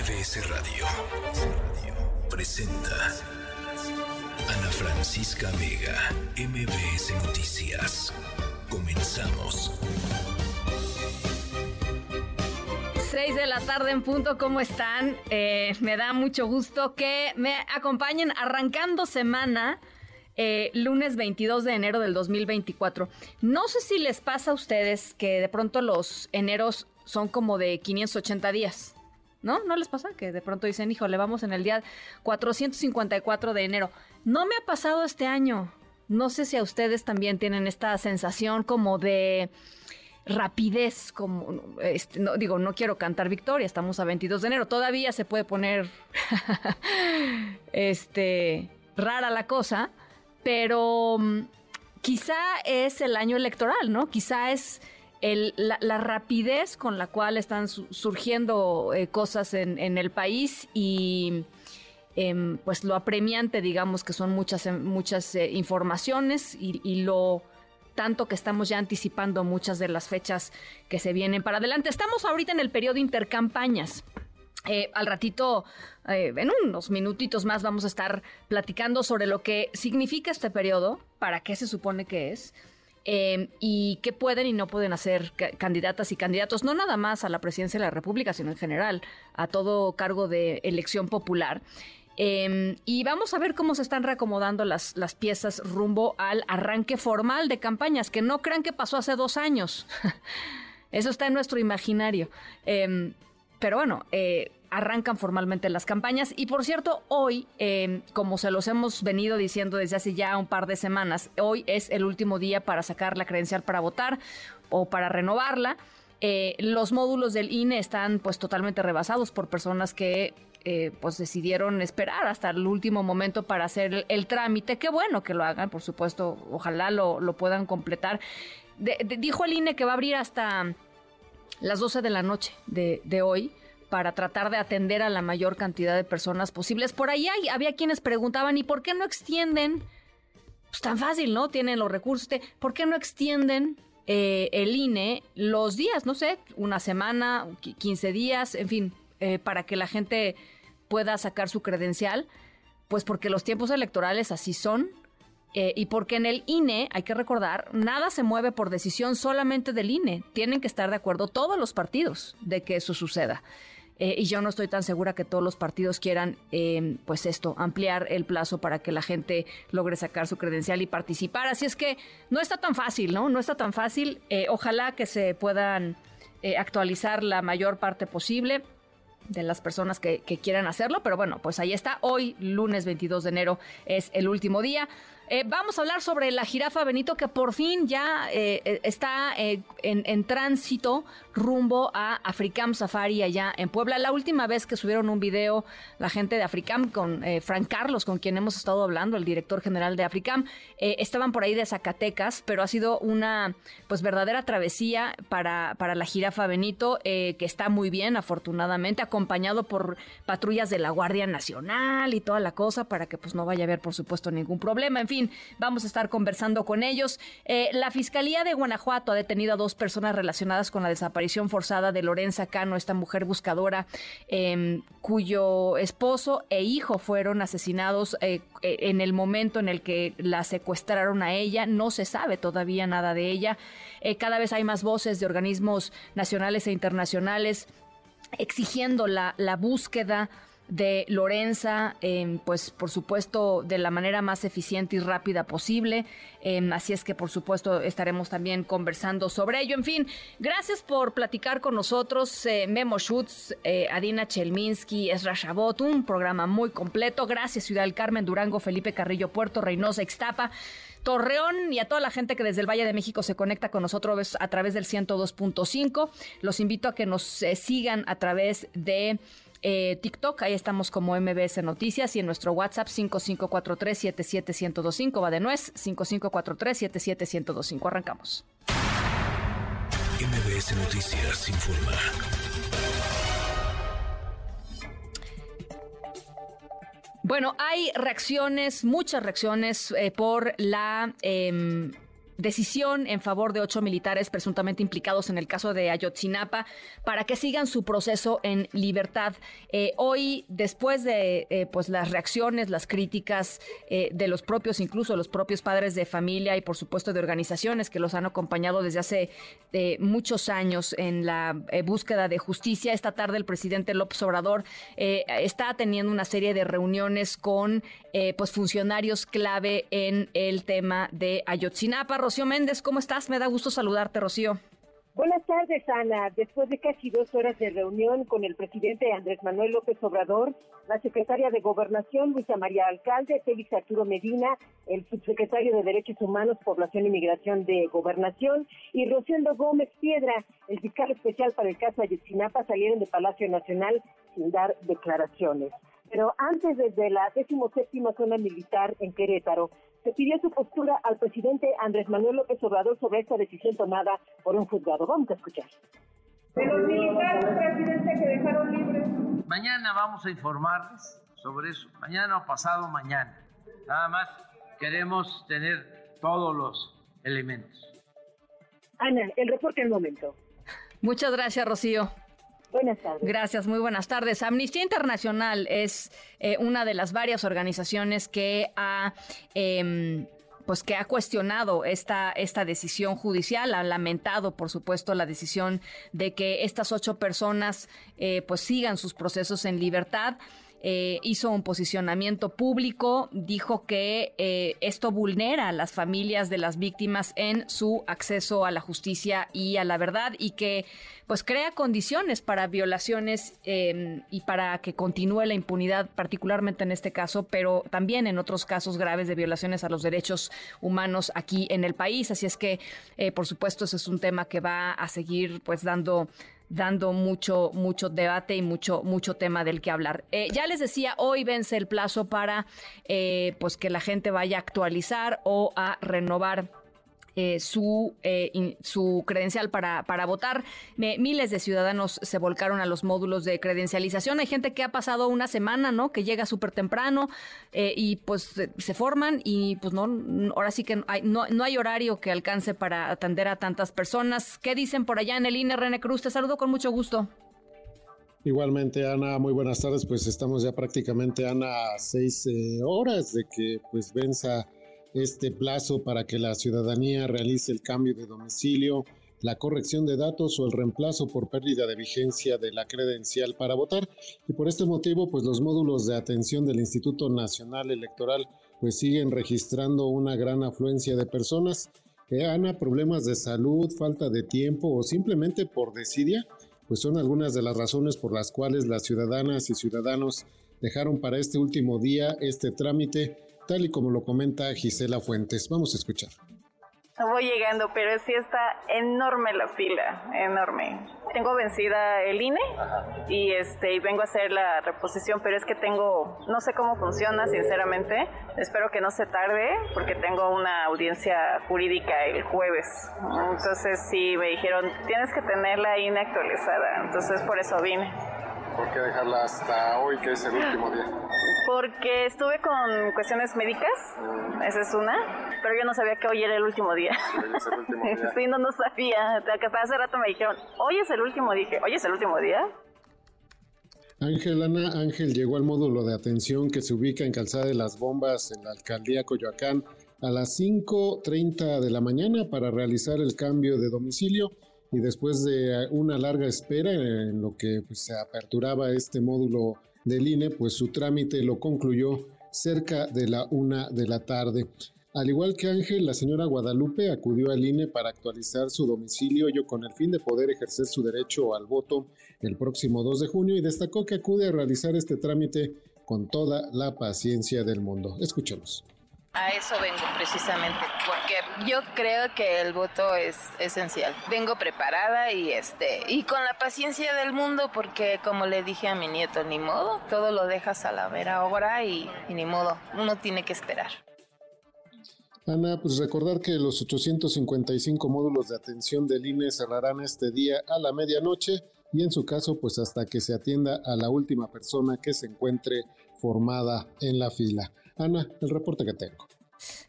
MBS Radio presenta Ana Francisca Vega, MBS Noticias. Comenzamos. 6 de la tarde en punto, ¿cómo están? Eh, me da mucho gusto que me acompañen arrancando semana. eh, lunes 22 de enero del 2024. No sé si les pasa a ustedes que de pronto los eneros son como de 580 días. ¿No? ¿No les pasa? Que de pronto dicen, híjole, vamos en el día 454 de enero. No me ha pasado este año. No sé si a ustedes también tienen esta sensación como de rapidez, como, este, no, digo, no quiero cantar victoria, estamos a 22 de enero, todavía se puede poner, este, rara la cosa, pero mm, quizá es el año electoral, ¿no? Quizá es el, la, rapidez con la cual están su, surgiendo eh, cosas en, en, el país y eh, pues lo apremiante, digamos, que son muchas, muchas eh, informaciones y, y lo tanto que estamos ya anticipando muchas de las fechas que se vienen para adelante. Estamos ahorita en el periodo intercampañas. Eh, al ratito, en unos minutitos más, vamos a estar platicando sobre lo que significa este periodo, para qué se supone que es, eh, y qué pueden y no pueden hacer candidatas y candidatos, no nada más a la presidencia de la República, sino en general a todo cargo de elección popular. Eh, y vamos a ver cómo se están reacomodando las, las piezas rumbo al arranque formal de campañas, que no crean que pasó hace dos años. Eso está en nuestro imaginario. Eh, pero bueno, eh, arrancan formalmente las campañas. Y por cierto, hoy, eh, como se los hemos venido diciendo desde hace ya un par de semanas, hoy es el último día para sacar la credencial para votar o para renovarla. Eh, los módulos del INE están pues totalmente rebasados por personas que eh, pues decidieron esperar hasta el último momento para hacer el, trámite. Qué bueno que lo hagan, por supuesto, ojalá lo, lo puedan completar. De, dijo el INE que va a abrir hasta las 12 de la noche de, hoy para tratar de atender a la mayor cantidad de personas posibles. Por ahí hay, había quienes preguntaban, ¿y por qué no extienden? Pues tan fácil, ¿no? Tienen los recursos. ¿Por qué no extienden eh, el INE los días, no sé, una semana, 15 días, en fin, eh, para que la gente pueda sacar su credencial, pues porque los tiempos electorales así son. Eh, y porque en el INE, hay que recordar, nada se mueve por decisión solamente del INE. Tienen que estar de acuerdo todos los partidos de que eso suceda. Eh, y yo no estoy tan segura que todos los partidos quieran, eh, pues esto, ampliar el plazo para que la gente logre sacar su credencial y participar. Así es que no está tan fácil, ¿no? No está tan fácil. Eh, ojalá que se puedan eh, actualizar la mayor parte posible de las personas que, que, quieran hacerlo, pero bueno, pues ahí está. Hoy, lunes 22 de enero, es el último día. Eh, vamos a hablar sobre la jirafa Benito que por fin ya eh, está eh, en, en, tránsito rumbo a Africam Safari allá en Puebla. La última vez que subieron un video la gente de Africam con Frank Carlos, con quien hemos estado hablando, el director general de Africam, estaban por ahí de Zacatecas, pero ha sido una pues verdadera travesía para, para la jirafa Benito, que está muy bien, afortunadamente, acompañado por patrullas de la Guardia Nacional y toda la cosa para que pues no vaya a haber, por supuesto, ningún problema. En fin, vamos a estar conversando con ellos. Eh, la Fiscalía de Guanajuato ha detenido a dos personas relacionadas con la desaparición forzada de Lorenza Cano, esta mujer buscadora eh, cuyo esposo e hijo fueron asesinados eh, en el momento en el que la secuestraron a ella. No se sabe todavía nada de ella. Eh, cada vez hay más voces de organismos nacionales e internacionales exigiendo la búsqueda de Lorenza, eh, pues por supuesto de la manera más eficiente y rápida posible. Eh, así es que por supuesto estaremos también conversando sobre ello. En fin, gracias por platicar con nosotros. Eh, Memo Schutz, Adina Chelminsky, Esra Chabot, un programa muy completo. Gracias Ciudad del Carmen, Durango, Felipe Carrillo, Puerto Reynosa, Ixtapa. Torreón y a toda la gente que desde el Valle de México se conecta con nosotros a través del 102.5. Los invito a que nos eh, sigan a través de eh, TikTok, ahí estamos como MBS Noticias y en nuestro WhatsApp 5543-77125, va de nuez, 5543-77125. Arrancamos. MBS Noticias informa. Bueno, hay reacciones, muchas reacciones eh, por la... Eh, decisión en favor de ocho militares presuntamente implicados en el caso de Ayotzinapa para que sigan su proceso en libertad. Eh, hoy, después de eh, pues las reacciones, las críticas eh, de los propios, incluso los propios padres de familia y por supuesto de organizaciones que los han acompañado desde hace muchos años en la búsqueda de justicia, esta tarde el presidente López Obrador está teniendo una serie de reuniones con pues funcionarios clave en el tema de Ayotzinapa. Rocío Méndez, ¿cómo estás? Me da gusto saludarte, Rocío. Buenas tardes, Ana. Después de casi dos horas de reunión con el presidente Andrés Manuel López Obrador, la secretaria de Gobernación, Luisa María Alcalde, Félix Arturo Medina, el subsecretario de Derechos Humanos, Población y Migración de Gobernación, y Rociendo Gómez Piedra, el fiscal especial para el caso Ayotzinapa, salieron de Palacio Nacional sin dar declaraciones. Pero antes, desde la 17 zona militar en Querétaro, se pidió su postura al presidente Andrés Manuel López Obrador sobre esta decisión tomada por un juzgado. Vamos a escuchar. De los militares, presidente, que dejaron libres. Mañana vamos a informarles sobre eso. Mañana o pasado mañana. Nada más queremos tener todos los elementos. Ana, el reporte al momento. Muchas gracias, Rocío. Buenas tardes. Gracias, muy buenas tardes. Amnistía Internacional es eh, una de las varias organizaciones que ha... Em, pues que ha cuestionado esta, esta decisión judicial, ha lamentado, por supuesto, la decisión de que estas ocho personas eh, pues sigan sus procesos en libertad. Eh, hizo un posicionamiento público, dijo que eh, esto vulnera a las familias de las víctimas en su acceso a la justicia y a la verdad y que pues crea condiciones para violaciones em, y para que continúe la impunidad, particularmente en este caso, pero también en otros casos graves de violaciones a los derechos humanos aquí en el país. Así es que, eh, por supuesto, ese es un tema que va a seguir pues dando dando mucho, mucho debate y mucho, mucho tema del que hablar. Eh, ya les decía, hoy vence el plazo para eh, pues que la gente vaya a actualizar o a renovar eh, su, eh, su credencial para, para votar. miles de ciudadanos se volcaron a los módulos de credencialización. Hay gente que ha pasado una semana, ¿no? Que llega súper temprano eh, y pues se forman y pues no, ahora sí que no, no hay horario que alcance para atender a tantas personas. ¿Qué dicen por allá en el INE, René Cruz? Te saludo con mucho gusto. Igualmente, Ana, muy buenas tardes. Pues estamos ya prácticamente, Ana, seis horas de que pues venza este plazo para que la ciudadanía realice el cambio de domicilio, la corrección de datos o el reemplazo por pérdida de vigencia de la credencial para votar. Y por este motivo, pues los módulos de atención del Instituto Nacional Electoral pues siguen registrando una gran afluencia de personas que Ana, problemas de salud, falta de tiempo o simplemente por desidia, pues son algunas de las razones por las cuales las ciudadanas y ciudadanos dejaron para este último día este trámite tal y como lo comenta Gisela Fuentes. Vamos a escuchar. Voy llegando, pero sí está enorme la fila, enorme. Tengo vencida el INE y este y vengo a hacer la reposición, pero es que tengo, no sé cómo funciona, sinceramente. Espero que no se tarde porque tengo una audiencia jurídica el jueves. Entonces sí me dijeron, tienes que tener la INE actualizada. Entonces por eso vine. ¿Por qué dejarla hasta hoy, que es el último día? Porque estuve con cuestiones médicas, esa es una, pero yo no sabía que hoy era el último día. Hoy es el último día. sí, no, no sabía. Que hasta hace rato me dijeron, hoy es el último. Dije, hoy es el último día. Ángel Ana Ángel llegó al módulo de atención que se ubica en Calzada de las Bombas en la alcaldía Coyoacán a las 5.30 de la mañana para realizar el cambio de domicilio y después de una larga espera en lo que pues, se aperturaba este módulo del INE, pues su trámite lo concluyó cerca de la una de la tarde. Al igual que Ángel, la señora Guadalupe acudió al INE para actualizar su domicilio, ello con el fin de poder ejercer su derecho al voto el próximo 2 de junio y destacó que acude a realizar este trámite con toda la paciencia del mundo. Escuchemos. A eso vengo precisamente, porque yo creo que el voto es esencial. Vengo preparada y este y con la paciencia del mundo, porque como le dije a mi nieto, ni modo, todo lo dejas a la vera y, y ni modo, uno tiene que esperar. Ana, pues recordar que los 855 módulos de atención del INE cerrarán este día a la medianoche y en su caso, pues hasta que se atienda a la última persona que se encuentre formada en la fila. Ana, el reporte que tengo.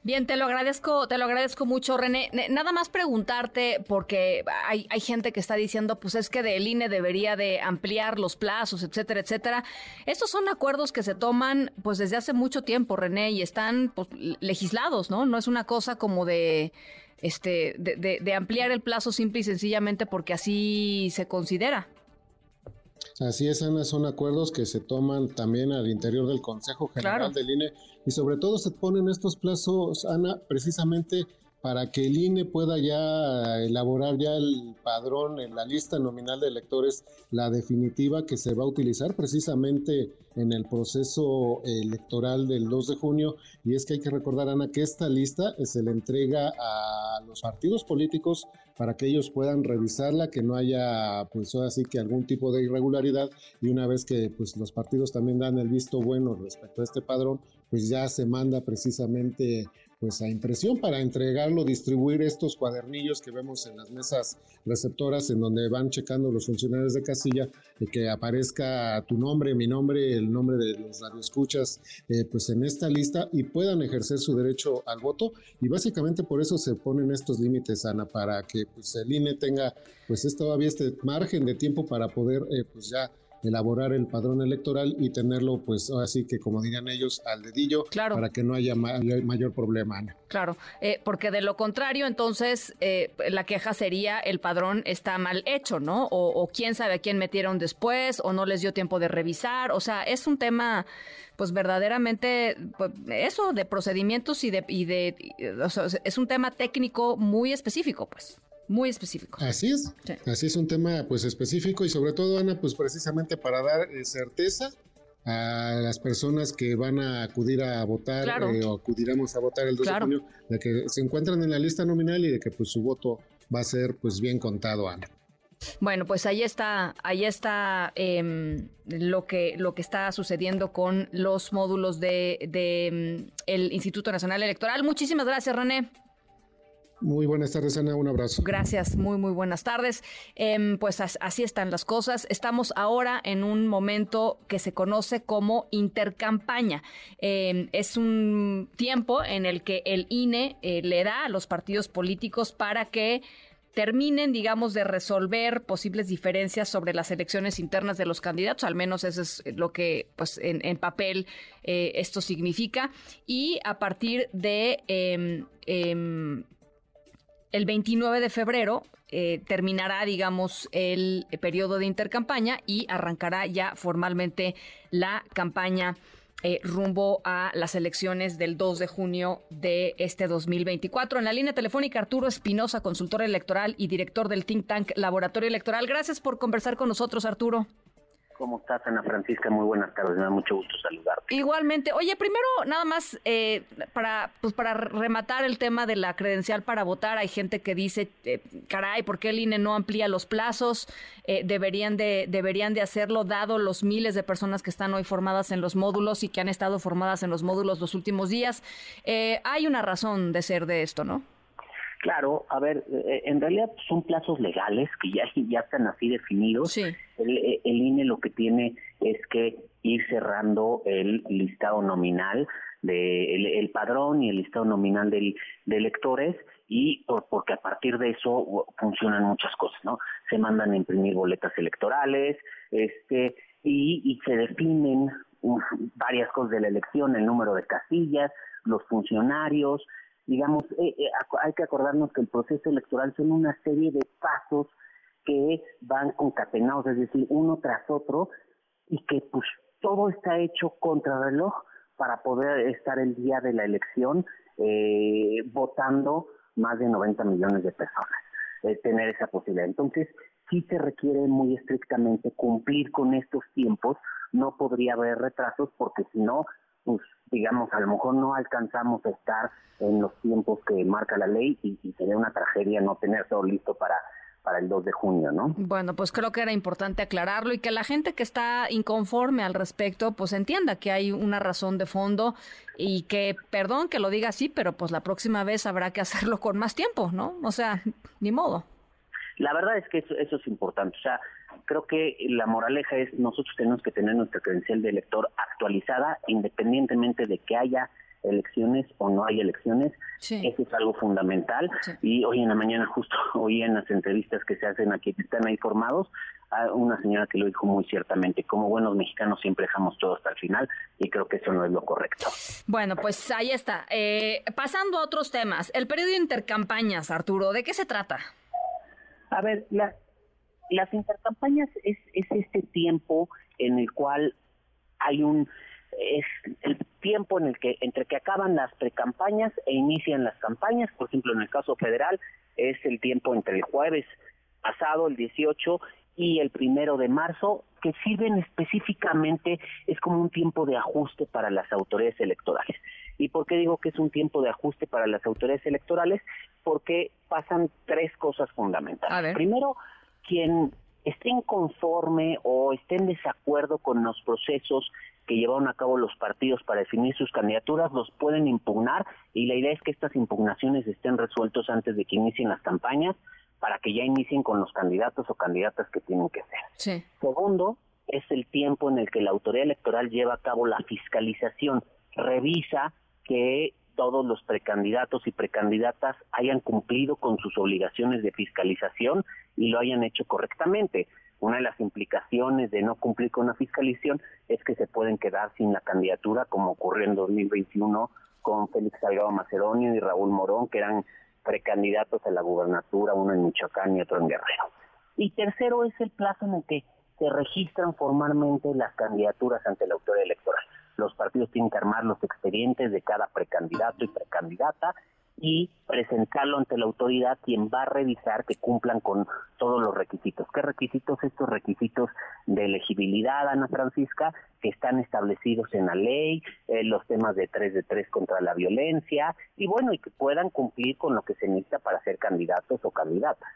Bien, te lo agradezco, te lo agradezco mucho, René. Nada más preguntarte, porque hay, hay gente que está diciendo, pues es que del INE debería de ampliar los plazos, etcétera, etcétera. Estos son acuerdos que se toman pues desde hace mucho tiempo, René, y están pues, legislados, ¿no? No es una cosa como de este de, de ampliar el plazo simple y sencillamente porque así se considera. Así es, Ana, son acuerdos que se toman también al interior del Consejo General del INE y sobre todo se ponen estos plazos, Ana, precisamente para que el INE pueda ya elaborar ya el padrón en la lista nominal de electores, la definitiva que se va a utilizar precisamente en el proceso electoral del 2 de junio. Y es que hay que recordar, Ana, que esta lista se le entrega a los partidos políticos para que ellos puedan revisarla, que no haya, pues así que algún tipo de irregularidad. Y una vez que pues los partidos también dan el visto bueno respecto a este padrón, pues ya se manda precisamente pues a impresión para entregarlo, distribuir estos cuadernillos que vemos en las mesas receptoras en donde van checando los funcionarios de casilla de que aparezca tu nombre, mi nombre, el nombre de los radioescuchas, eh, pues en esta lista y puedan ejercer su derecho al voto. Y básicamente por eso se ponen estos límites, Ana, para que pues el INE tenga pues todavía este margen de tiempo para poder eh, pues ya elaborar el padrón electoral y tenerlo, pues así que como dirían ellos, al dedillo, para que no haya mayor problema. Claro, eh, porque de lo contrario, entonces eh, la queja sería el padrón está mal hecho, ¿no? O, quién sabe a quién metieron después, o no les dio tiempo de revisar. O sea, es un tema, pues verdaderamente, pues, eso de procedimientos y de, y de o sea, es un tema técnico muy específico, pues muy específico. Así es, así es un tema pues específico y sobre todo Ana pues precisamente para dar eh, certeza a las personas que van a acudir a votar eh, o acudiremos a votar el 2 de junio de que se encuentran en la lista nominal y de que pues su voto va a ser pues bien contado Ana. Bueno, pues ahí está, ahí está em, lo que lo que está sucediendo con los módulos de, de em, el Instituto Nacional Electoral. Muchísimas gracias, René. Muy buenas tardes, Ana. Un abrazo. Gracias, muy, muy buenas tardes. Em, pues así están las cosas. Estamos ahora en un momento que se conoce como intercampaña. Em, es un tiempo en el que el INE eh, le da a los partidos políticos para que terminen, digamos, de resolver posibles diferencias sobre las elecciones internas de los candidatos, al menos eso es lo que, pues, en, papel eh, esto significa. Y a partir de em, el 29 de febrero eh, terminará, digamos, el periodo de intercampaña y arrancará ya formalmente la campaña eh, rumbo a las elecciones del 2 de junio de este 2024. En la línea telefónica, Arturo Espinosa, consultor electoral y director del think tank Laboratorio Electoral. Gracias por conversar con nosotros, Arturo. ¿Cómo estás, Ana Francisca? Muy buenas tardes, me da mucho gusto saludarte. Igualmente. Oye, primero, nada más, eh, para, pues para rematar el tema de la credencial para votar, hay gente que dice, eh, caray, ¿por qué el INE no amplía los plazos? Eh, deberían, de, deberían de hacerlo, dado los miles de personas que están hoy formadas en los módulos y que han estado formadas en los módulos los últimos días. hay una razón de ser de esto, ¿no? Claro, a ver, eh, en realidad son plazos legales que ya, ya están así definidos. El, eh, el, INE lo que tiene es que ir cerrando el listado nominal de el, padrón y el listado nominal de electores y porque a partir de eso funcionan muchas cosas, ¿no? Se mandan a imprimir boletas electorales, este y, y se definen varias cosas de la elección, el número de casillas, los funcionarios, digamos, eh, eh, hay que acordarnos que el proceso electoral son una serie de pasos que van concatenados, es decir, uno tras otro, y que pues todo está hecho contra reloj para poder estar el día de la elección eh, votando más de 90 millones de personas, tener esa posibilidad. Entonces, sí se requiere muy estrictamente cumplir con estos tiempos, no podría haber retrasos porque si no, pues digamos, a lo mejor no alcanzamos a estar en los tiempos que marca la ley y, sería una tragedia no tener todo listo para para el 2 de junio, ¿no? Bueno, pues creo que era importante aclararlo y que la gente que está inconforme al respecto, pues entienda que hay una razón de fondo y que, perdón que lo diga así, pero pues la próxima vez habrá que hacerlo con más tiempo, ¿no? O sea, ni modo. La verdad es que eso, eso es importante. O sea, creo que la moraleja es nosotros tenemos que tener nuestra credencial de elector actualizada independientemente de que haya elecciones o no hay elecciones. Eso es algo fundamental. Y hoy en la mañana, justo hoy en las entrevistas que se hacen aquí, que están ahí formados, una señora que lo dijo muy ciertamente, como buenos mexicanos siempre dejamos todo hasta el final y creo que eso no es lo correcto. Bueno, pues ahí está. Eh, pasando a otros temas, el periodo de intercampañas, Arturo, ¿de qué se trata? A ver, la, las intercampañas es, es este tiempo en el cual hay un es el tiempo en el que entre que acaban las precampañas e inician las campañas, por ejemplo en el caso federal es el tiempo entre el jueves pasado, el 18, y el primero de marzo, que sirven específicamente, es como un tiempo de ajuste para las autoridades electorales. ¿Y por qué digo que es un tiempo de ajuste para las autoridades electorales? Porque pasan tres cosas fundamentales. Primero, quien esté inconforme o esté en desacuerdo con los procesos que llevaron a cabo los partidos para definir sus candidaturas, los pueden impugnar. Y la idea es que estas impugnaciones estén resueltos antes de que inicien las campañas para que ya inicien con los candidatos o candidatas que tienen que ser. Segundo, es el tiempo en el que la autoridad electoral lleva a cabo la fiscalización, revisa que todos los precandidatos y precandidatas hayan cumplido con sus obligaciones de fiscalización y lo hayan hecho correctamente. Una de las implicaciones de no cumplir con la fiscalización es que se pueden quedar sin la candidatura, como ocurrió en 2021 con Félix Salgado Macedonio y Raúl Morón, que eran precandidatos a la gubernatura, uno en Michoacán y otro en Guerrero. Y tercero es el plazo en el que se registran formalmente las candidaturas ante la autoridad electoral los partidos tienen que armar los expedientes de cada precandidato y precandidata y presentarlo ante la autoridad quien va a revisar que cumplan con todos los requisitos. ¿Qué requisitos? Estos requisitos de elegibilidad, Ana Francisca, que están establecidos en la ley, eh, los temas de 3 de 3 contra la violencia y bueno, y que puedan cumplir con lo que se necesita para ser candidatos o candidatas.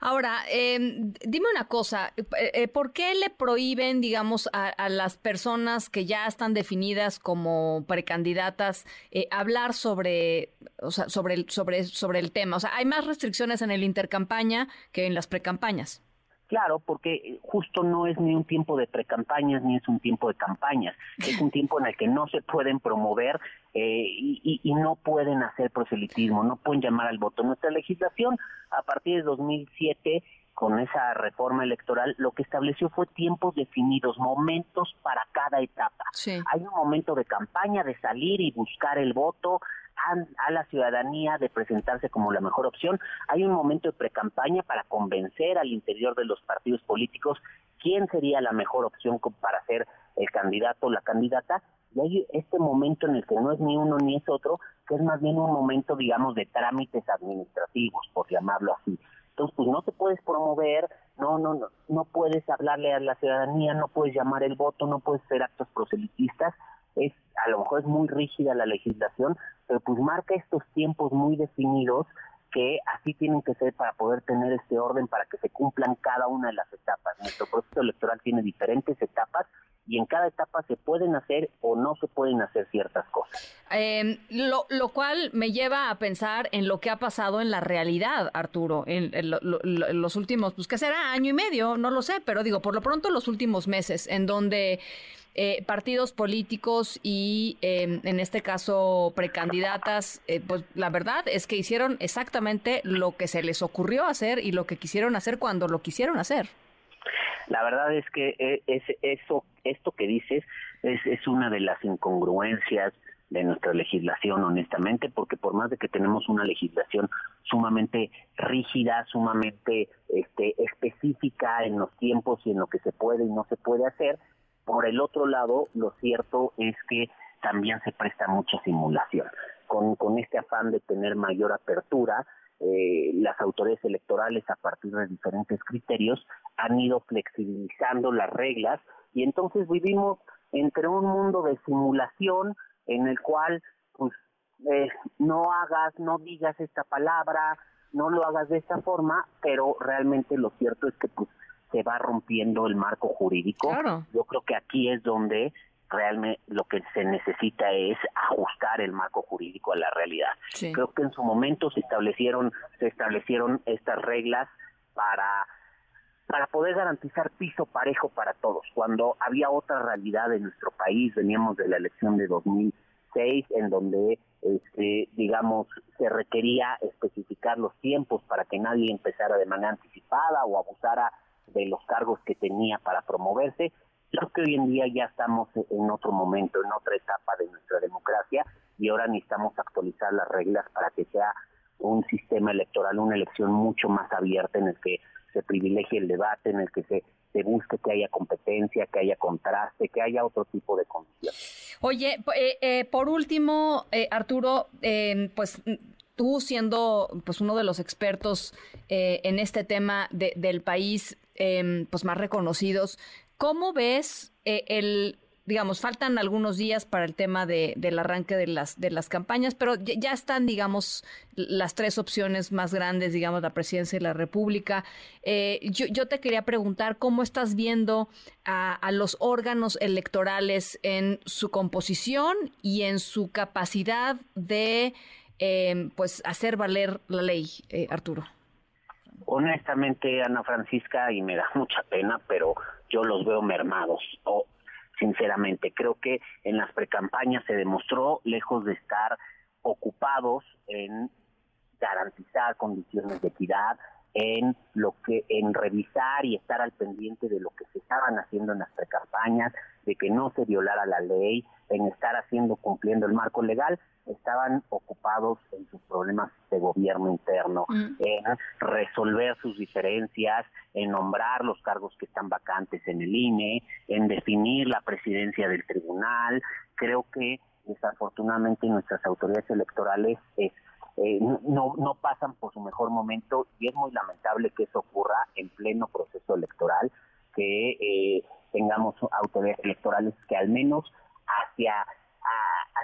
Ahora, em, dime una cosa, eh, eh, ¿por qué le prohíben, digamos, a, las personas que ya están definidas como precandidatas eh, hablar sobre, o sea, sobre, el, sobre, sobre el tema? O sea, ¿hay más restricciones en el intercampaña que en las precampañas? Claro, porque justo no es ni un tiempo de precampañas ni es un tiempo de campañas. Es un tiempo en el que no se pueden promover eh, y, y, no pueden hacer proselitismo, no pueden llamar al voto. Nuestra legislación, a partir de 2007, con esa reforma electoral, lo que estableció fue tiempos definidos, momentos para cada etapa. Hay un momento de campaña, de salir y buscar el voto, a, la ciudadanía de presentarse como la mejor opción. Hay un momento de precampaña para convencer al interior de los partidos políticos quién sería la mejor opción para ser el candidato o la candidata. Y hay este momento en el que no es ni uno ni es otro, que es más bien un momento, digamos, de trámites administrativos, por llamarlo así. Entonces, pues no te puedes promover, no, no, no, no puedes hablarle a la ciudadanía, no puedes llamar el voto, no puedes hacer actos proselitistas, es a lo mejor es muy rígida la legislación, pero pues marca estos tiempos muy definidos que así tienen que ser para poder tener este orden para que se cumplan cada una de las etapas. Nuestro proceso electoral tiene diferentes etapas y en cada etapa se pueden hacer o no se pueden hacer ciertas cosas. Em, lo, lo, cual me lleva a pensar en lo que ha pasado en la realidad, Arturo, en, los últimos, pues que será año y medio, no lo sé, pero digo, por lo pronto los últimos meses, en donde eh, partidos políticos y em, en este caso precandidatas, eh, pues la verdad es que hicieron exactamente lo que se les ocurrió hacer y lo que quisieron hacer cuando lo quisieron hacer. La verdad es que eh, es, eso, esto que dices es, es una de las incongruencias de nuestra legislación, honestamente, porque por más de que tenemos una legislación sumamente rígida, sumamente este, específica en los tiempos y en lo que se puede y no se puede hacer, por el otro lado, lo cierto es que también se presta mucha simulación. Con, con este afán de tener mayor apertura, eh, las autoridades electorales, a partir de diferentes criterios, han ido flexibilizando las reglas y entonces vivimos entre un mundo de simulación en el cual, pues, eh, no hagas, no digas esta palabra, no lo hagas de esta forma, pero realmente lo cierto es que, pues, se va rompiendo el marco jurídico. Yo creo que aquí es donde realmente lo que se necesita es ajustar el marco jurídico a la realidad. Creo que en su momento se establecieron se establecieron estas reglas para para poder garantizar piso parejo para todos. Cuando había otra realidad en nuestro país, veníamos de la elección de 2006 6, en donde, este, digamos, se requería especificar los tiempos para que nadie empezara de manera anticipada o abusara de los cargos que tenía para promoverse. Creo que hoy en día ya estamos en otro momento, en otra etapa de nuestra democracia y ahora necesitamos actualizar las reglas para que sea un sistema electoral, una elección mucho más abierta en el que se privilegie el debate, en el que se, busque que haya competencia, que haya contraste, que haya otro tipo de condiciones. Oye, eh, eh, por último, eh, Arturo, pues tú siendo pues uno de los expertos en este tema del país, pues más reconocidos, ¿cómo ves el digamos, faltan algunos días para el tema de, del arranque de las, de las campañas, pero ya, están, digamos, las tres opciones más grandes, digamos, la presidencia y la república. Eh, yo, yo, te quería preguntar cómo estás viendo a, los órganos electorales en su composición y en su capacidad de, eh, pues, hacer valer la ley, eh, Arturo. Honestamente, Ana Francisca, y me da mucha pena, pero yo los veo mermados. O sinceramente. Creo que en las precampañas se demostró, lejos de estar ocupados en garantizar condiciones de equidad, en lo que en revisar y estar al pendiente de lo que se estaban haciendo en las precampañas, de que no se violara la ley, en estar haciendo cumpliendo el marco legal, estaban ocupados en sus problemas de gobierno interno, mm. en resolver sus diferencias, en nombrar los cargos que están vacantes en el INE, en definir la presidencia del tribunal. Creo que desafortunadamente nuestras autoridades electorales eh, no, no pasan por su mejor momento y es muy lamentable que eso ocurra en pleno proceso electoral, que eh, tengamos autoridades electorales que al menos hacia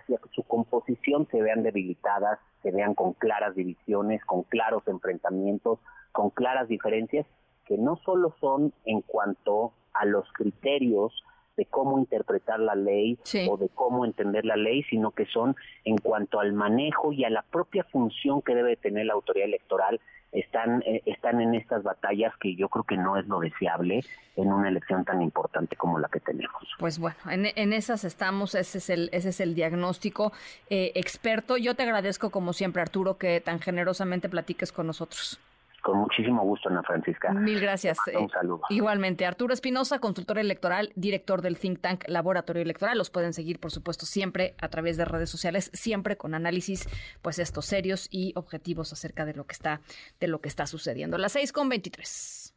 hacia su composición se vean debilitadas, se vean con claras divisiones, con claros enfrentamientos, con claras diferencias, que no solo son en cuanto a los criterios de cómo interpretar la ley o de cómo entender la ley, sino que son en cuanto al manejo y a la propia función que debe tener la autoridad electoral están, eh, están en estas batallas que yo creo que no es lo deseable en una elección tan importante como la que tenemos. Pues bueno, en, esas estamos, ese es el, ese es el diagnóstico eh, experto. Yo te agradezco como siempre, Arturo, que tan generosamente platiques con nosotros. Con muchísimo gusto, Ana Francisca. Mil gracias. Un saludo. igualmente, Arturo Espinosa, consultor electoral, director del think tank Laboratorio Electoral. Los pueden seguir, por supuesto, siempre a través de redes sociales, siempre con análisis, pues estos serios y objetivos acerca de lo que está, de lo que está sucediendo. Las seis con veintitrés.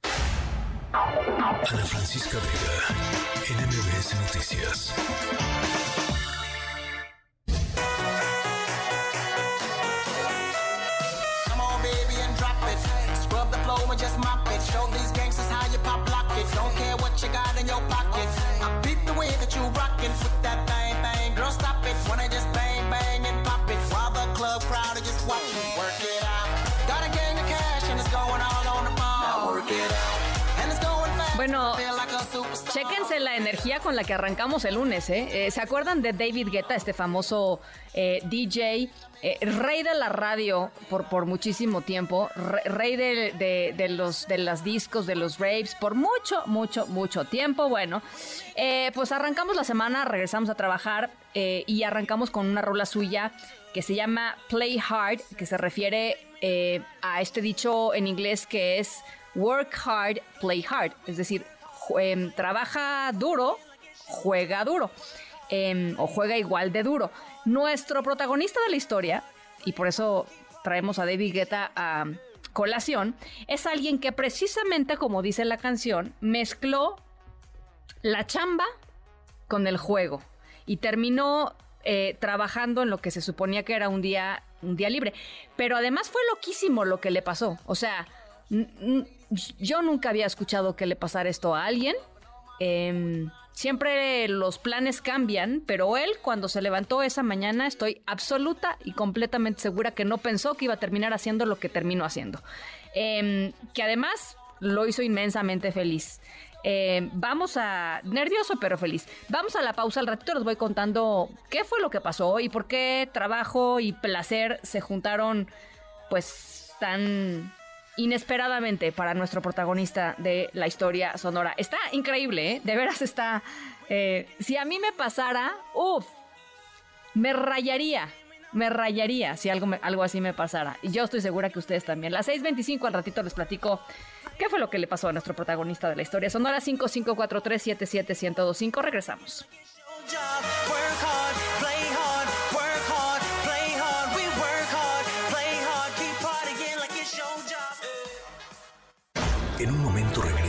Ana Francisca Vega, NMBS Noticias. La energía con la que arrancamos el lunes, ¿eh? eh se acuerdan de David Guetta, este famoso eh, DJ rey de la radio por, por muchísimo tiempo, rey de, de, los, de las discos, de los raves, por mucho, mucho, mucho tiempo. Bueno, pues arrancamos la semana, regresamos a trabajar y arrancamos con una rola suya que se llama Play Hard, que se refiere a este dicho en inglés que es Work Hard, Play Hard, es decir, em, trabaja duro, juega duro. Em, o juega igual de duro. Nuestro protagonista de la historia, y por eso traemos a David Guetta a colación, es alguien que precisamente, como dice la canción, mezcló la chamba con el juego y terminó eh, trabajando en lo que se suponía que era un día, un día libre. Pero además fue loquísimo lo que le pasó. O sea, yo nunca había escuchado que le pasara esto a alguien. Em, siempre los planes cambian, pero él cuando se levantó esa mañana estoy absoluta y completamente segura que no pensó que iba a terminar haciendo lo que terminó haciendo. Em, que además lo hizo inmensamente feliz. Em, vamos a, nervioso pero feliz. Vamos a la pausa, al ratito les voy contando qué fue lo que pasó y por qué trabajo y placer se juntaron pues tan inesperadamente para nuestro protagonista de la historia sonora. Está increíble, ¿eh? De veras está... Eh, si a mí me pasara, uff, Me rayaría, me rayaría si algo, algo así me pasara. Y yo estoy segura que ustedes también. Las 6.25 al ratito les platico qué fue lo que le pasó a nuestro protagonista de la historia. Sonora 5543771025. Regresamos.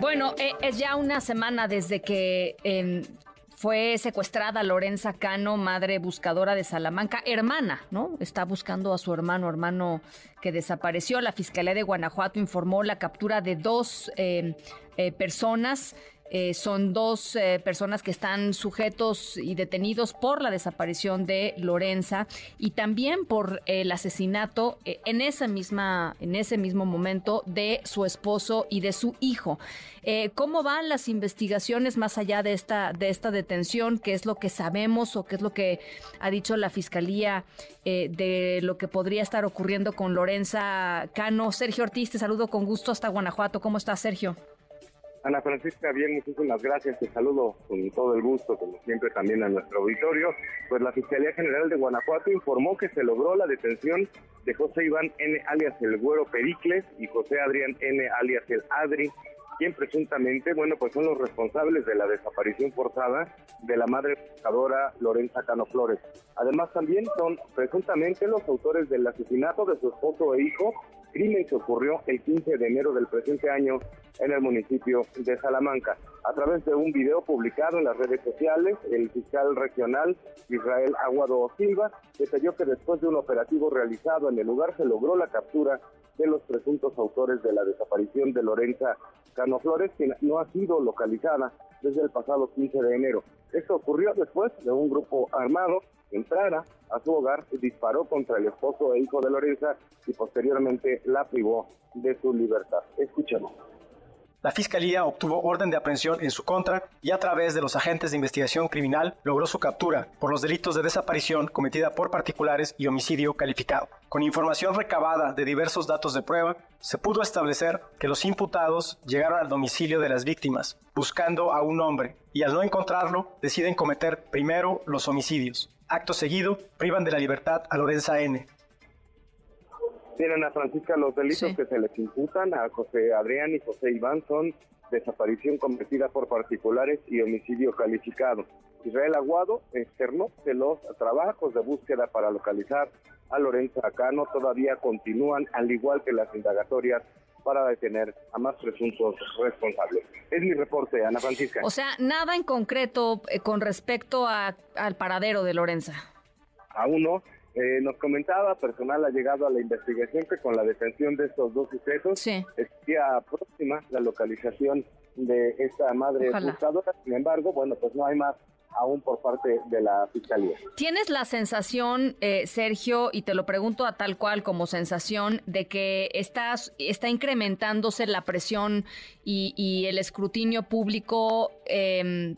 Bueno, eh, es ya una semana desde que em, fue secuestrada Lorenza Cano, madre buscadora de Salamanca, hermana, ¿no? Está buscando a su hermano, hermano que desapareció. La Fiscalía de Guanajuato informó la captura de dos em, eh, personas eh, son dos eh, personas que están sujetos y detenidos por la desaparición de Lorenza y también por el asesinato eh, en esa misma en ese mismo momento de su esposo y de su hijo. ¿Cómo van las investigaciones más allá de esta de esta detención? ¿Qué es lo que sabemos o qué es lo que ha dicho la fiscalía de lo que podría estar ocurriendo con Lorenza Cano? Sergio Ortiz, te saludo con gusto hasta Guanajuato. ¿Cómo estás, Sergio? Ana Francisca, bien, muchísimas gracias. Te saludo con todo el gusto, como siempre, también a nuestro auditorio. Pues la Fiscalía General de Guanajuato informó que se logró la detención de José Iván N. alias el Güero Pericles y José Adrián N. alias el Adri, quien presuntamente, bueno, pues son los responsables de la desaparición forzada de la madre buscadora Lorenza Cano Flores. Además, también son presuntamente los autores del asesinato de su esposo e hijo crimen que ocurrió el 15 de enero del presente año en el municipio de Salamanca. A través de un video publicado en las redes sociales, el fiscal regional Israel Aguado Silva detalló que después de un operativo realizado en el lugar se logró la captura de los presuntos autores de la desaparición de Lorenza Cano Flores, quien no ha sido localizada desde el pasado 15 de enero. Esto ocurrió después de un grupo armado entrara a su hogar, disparó contra el esposo e hijo de Lorenza y posteriormente la privó de su libertad. Escuchemos. La Fiscalía obtuvo orden de aprehensión en su contra y a través de los agentes de investigación criminal logró su captura por los delitos de desaparición cometida por particulares y homicidio calificado. Con información recabada de diversos datos de prueba, se pudo establecer que los imputados llegaron al domicilio de las víctimas buscando a un hombre y al no encontrarlo deciden cometer primero los homicidios. Acto seguido, privan de la libertad a Lorenza N., tienen a Francisca los delitos que se les imputan a José Adrián y José Iván son desaparición cometida por particulares y homicidio calificado. Israel Aguado externó que los trabajos de búsqueda para localizar a Lorenzo Acano todavía continúan, al igual que las indagatorias para detener a más presuntos responsables. Es mi reporte, Ana Francisca. O sea, nada en concreto eh, con respecto al paradero de Lorenza. Aún no. Eh, nos comentaba, personal ha llegado a la investigación que con la detención de estos dos sujetos sí. estaría próxima la localización de esta madre buscadora. Sin embargo, bueno, pues no hay más aún por parte de la Fiscalía. ¿Tienes la sensación, eh, Sergio, y te lo pregunto a tal cual como sensación, de que estás, está incrementándose la presión y, el escrutinio público em,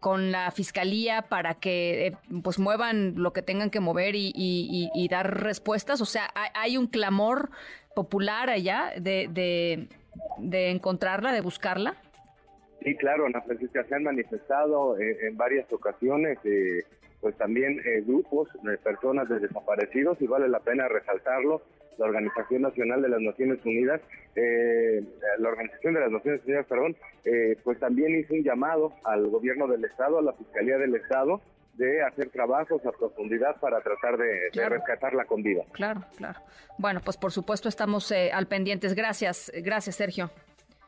con la Fiscalía para que eh, pues muevan lo que tengan que mover y, dar respuestas? O sea, ¿hay, un clamor popular allá de encontrarla, de buscarla? Sí, claro, Ana Francisca, se han manifestado eh, en varias ocasiones, eh, pues también eh, grupos de personas de desaparecidos, y vale la pena resaltarlo, la Organización Nacional de las Naciones Unidas, la Organización de las Naciones Unidas, perdón, pues también hizo un llamado al gobierno del Estado, a la Fiscalía del Estado, de hacer trabajos a profundidad para tratar de, de rescatarla con vida. Claro, claro. Bueno, pues por supuesto estamos al pendientes. Gracias, gracias Sergio.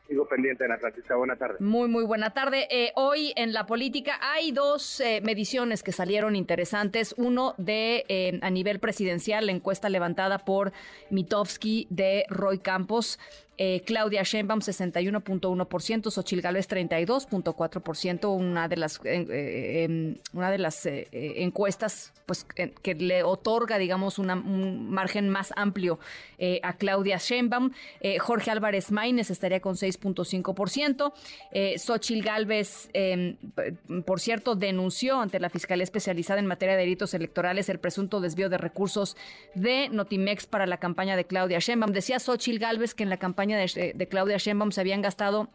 Sigo pendiente, Ana Francisca. Buena tarde. Muy, muy buena tarde. Eh, hoy en la política hay dos eh, mediciones que salieron interesantes. Uno de eh, a nivel presidencial, la encuesta levantada por Mitofsky de Roy Campos. Eh, Claudia Sheinbaum 61.1%, Xochil Gálvez 32.4%, una de las, eh, em, una de las eh, encuestas pues, que le otorga, digamos, un margen más amplio a Claudia Sheinbaum. Jorge Álvarez Maínez estaría con 6.5%. Xochil Gálvez, em, por cierto, denunció ante la Fiscalía Especializada en materia de delitos electorales el presunto desvío de recursos de Notimex para la campaña de Claudia Sheinbaum. Decía Xochil Gálvez que en la campaña de, Claudia Sheinbaum se habían gastado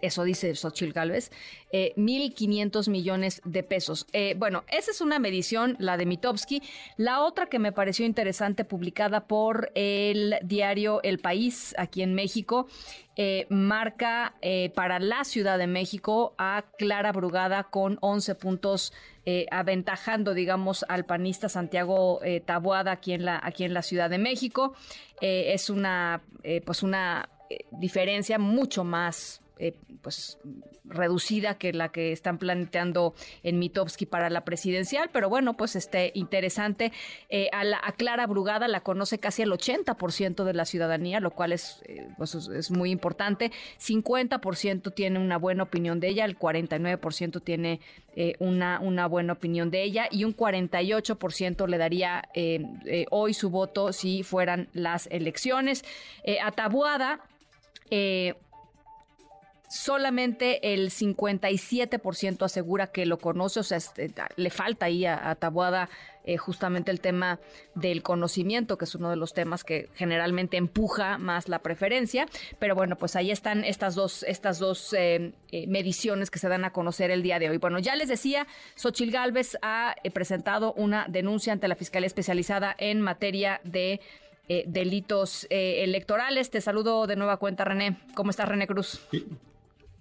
eso dice Xochitl Galvez, eh, 1.500 millones de pesos. Eh, bueno, esa es una medición, la de Mitowski. La otra que me pareció interesante, publicada por el diario El País, aquí en México, eh, marca eh, para la Ciudad de México a Clara Brugada con 11 puntos, aventajando, digamos, al panista Santiago Tabuada aquí en la, aquí en la Ciudad de México. es una, pues una diferencia mucho más eh, pues reducida que la que están planteando en Mitowski para la presidencial, pero bueno, pues este interesante. Eh, a, la, Clara Brugada la conoce casi el 80% de la ciudadanía, lo cual es, eh, pues es muy importante. 50% tiene una buena opinión de ella, el 49% tiene una, una buena opinión de ella y un 48% le daría hoy su voto si fueran las elecciones. a Tabuada, solamente el 57% asegura que lo conoce, o sea, este, le falta ahí a, Tabuada eh, justamente el tema del conocimiento, que es uno de los temas que generalmente empuja más la preferencia. Pero bueno, pues ahí están estas dos, estas dos eh, eh, mediciones que se dan a conocer el día de hoy. Bueno, ya les decía, Xochil Gálvez ha presentado una denuncia ante la Fiscalía Especializada en materia de delitos electorales. Te saludo de nueva cuenta, René. ¿Cómo estás, René Cruz?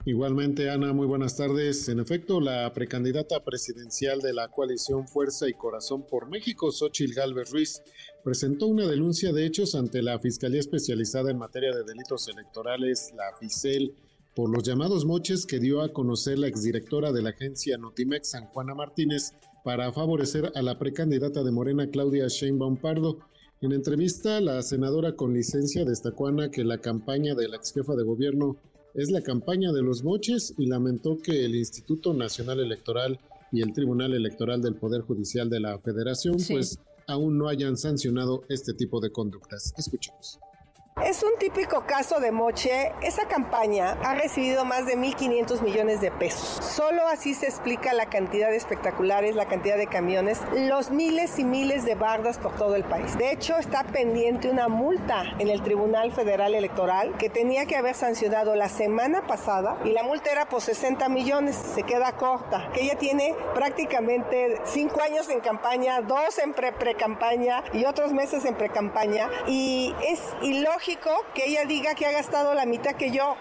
Igualmente, Ana, muy buenas tardes. En efecto, la precandidata presidencial de la coalición Fuerza y Corazón por México, Xochil Gálvez Ruiz, presentó una denuncia de hechos ante la Fiscalía Especializada en Materia de Delitos Electorales, la FICEL, por los llamados moches que dio a conocer la exdirectora de la agencia Notimex, San Juana Martínez, para favorecer a la precandidata de Morena, Claudia Sheinbaum Pardo. En entrevista, la senadora con licencia destacó Ana que la campaña de la ex jefa de gobierno es la campaña de los moches y lamentó que el Instituto Nacional Electoral y el Tribunal Electoral del Poder Judicial de la Federación pues aún no hayan sancionado este tipo de conductas. Escuchemos. Es un típico caso de moche. Esa campaña ha recibido más de 1.500 millones de pesos. Solo así se explica la cantidad de espectaculares, la cantidad de camiones, los miles y miles de bardas por todo el país. De hecho, está pendiente una multa en el Tribunal Federal Electoral que tenía que haber sancionado la semana pasada y la multa era por 60 millones. Se queda corta. Que ella tiene prácticamente cinco años en campaña, dos en pre-campaña y otros meses en pre-campaña. Y es ilógico que ella diga que ha gastado la mitad que yo.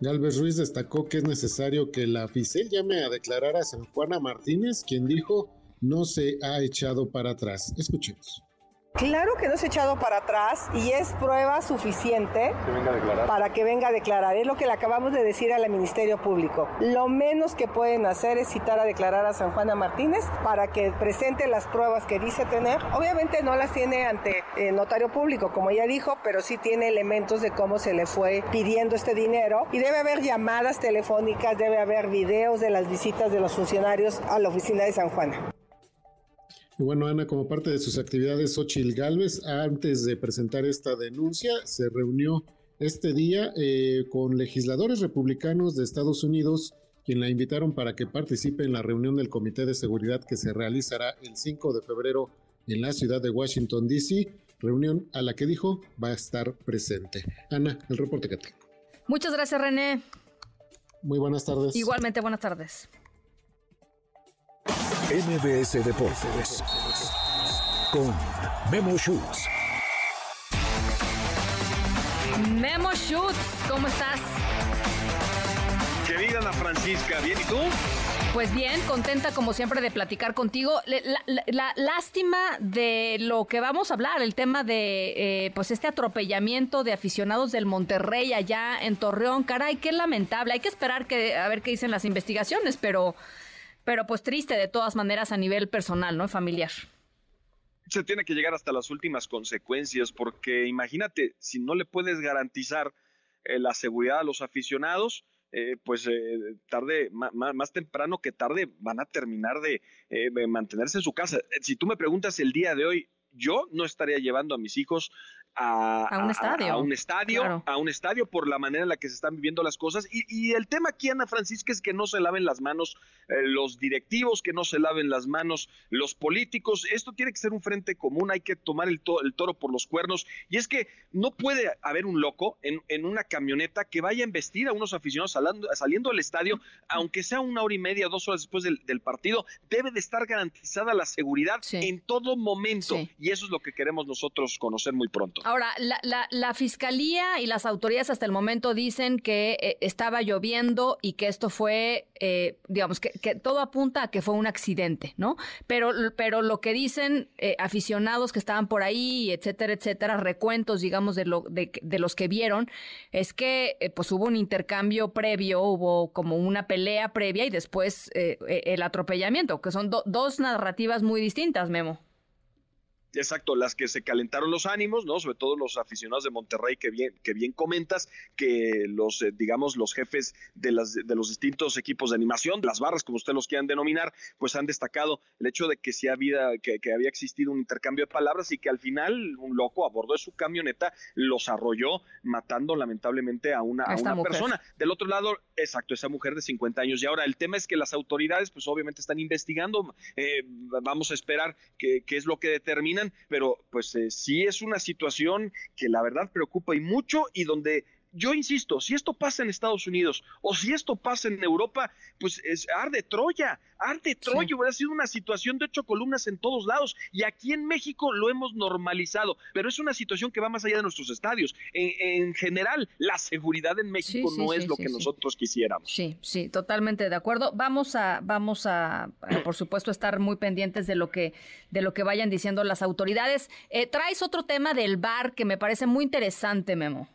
Galvez Ruiz destacó que es necesario que la FICEL llame a declarar a San Juana Martínez, quien dijo no se ha echado para atrás. Escuchemos. Claro que no se ha echado para atrás y es prueba suficiente para que venga a declarar. Es lo que le acabamos de decir al Ministerio Público. Lo menos que pueden hacer es citar a declarar a San Juana Martínez para que presente las pruebas que dice tener. Obviamente no las tiene ante el notario público, como ya dijo, pero sí tiene elementos de cómo se le fue pidiendo este dinero. Y debe haber llamadas telefónicas, debe haber videos de las visitas de los funcionarios a la oficina de San Juana. Bueno, Ana, como parte de sus actividades, Xochil Gálvez, antes de presentar esta denuncia, se reunió este día eh, con legisladores republicanos de Estados Unidos, quien la invitaron para que participe en la reunión del Comité de Seguridad que se realizará el 5 de febrero en la ciudad de Washington, D.C., reunión a la que dijo va a estar presente. Ana, el reporte que tengo. Muchas gracias, René. Muy buenas tardes. Igualmente, buenas tardes. MBS Deportes con Memo Schutz. Memo Schutz, ¿cómo estás? Querida Ana Francisca, ¿bien y tú? Pues bien, contenta como siempre de platicar contigo. La, lástima de lo que vamos a hablar, el tema de eh, pues este atropellamiento de aficionados del Monterrey allá en Torreón. Caray, qué lamentable. Hay que esperar que a ver qué dicen las investigaciones, pero pero pues triste de todas maneras a nivel personal, ¿no? Familiar. se tiene que llegar hasta las últimas consecuencias, porque imagínate, si no le puedes garantizar eh, la seguridad a los aficionados, eh, pues eh, tarde, más, temprano que tarde, van a terminar de mantenerse en su casa. Si tú me preguntas el día de hoy, yo no estaría llevando a mis hijos a, un estadio, a, un estadio, a un estadio por la manera en la que se están viviendo las cosas. Y, el tema aquí, Ana Francisca, es que no se laven las manos eh, los directivos, que no se laven las manos los políticos. Esto tiene que ser un frente común, hay que tomar el, el toro por los cuernos. Y es que no puede haber un loco en, en una camioneta que vaya a embestir a unos aficionados saliendo, saliendo del estadio, aunque sea una hora y media, dos horas después del, partido, debe de estar garantizada la seguridad en todo momento. Y eso es lo que queremos nosotros conocer muy pronto. Ahora, la, la, fiscalía y las autoridades hasta el momento dicen que eh, estaba lloviendo y que esto fue, eh, digamos, que, todo apunta a que fue un accidente, ¿no? Pero, pero lo que dicen eh, aficionados que estaban por ahí, etcétera, etcétera, recuentos, digamos, de, lo, de, de los que vieron, es que pues hubo un intercambio previo, hubo como una pelea previa y después el atropellamiento, que son dos narrativas muy distintas, Memo. Exacto, las que se calentaron los ánimos, ¿no? Sobre todo los aficionados de Monterrey que bien, que bien comentas, que los, eh, digamos, los jefes de, las, de los distintos equipos de animación, las barras, como ustedes los quieran denominar, pues han destacado el hecho de que sí había, que, había existido un intercambio de palabras y que al final un loco a bordo de su camioneta los arrolló, matando lamentablemente a una, a una persona. Del otro lado, exacto, esa mujer de 50 años. Y ahora el tema es que las autoridades, pues obviamente están investigando, eh, vamos a esperar qué es lo que determinan pero pues eh, sí es una situación que la verdad preocupa y mucho y donde yo insisto, si esto pasa en Estados Unidos o si esto pasa en Europa, pues es arde Troya, arde Troya, hubiera sido una situación de ocho columnas en todos lados y aquí en México lo hemos normalizado, pero es una situación que va más allá de nuestros estadios. En, general, la seguridad en México no es lo que nosotros quisiéramos. Sí, sí, totalmente de acuerdo. Vamos a, vamos a, por supuesto, estar muy pendientes de lo que, de lo que vayan diciendo las autoridades. Eh, traes otro tema del bar que me parece muy interesante, Memo.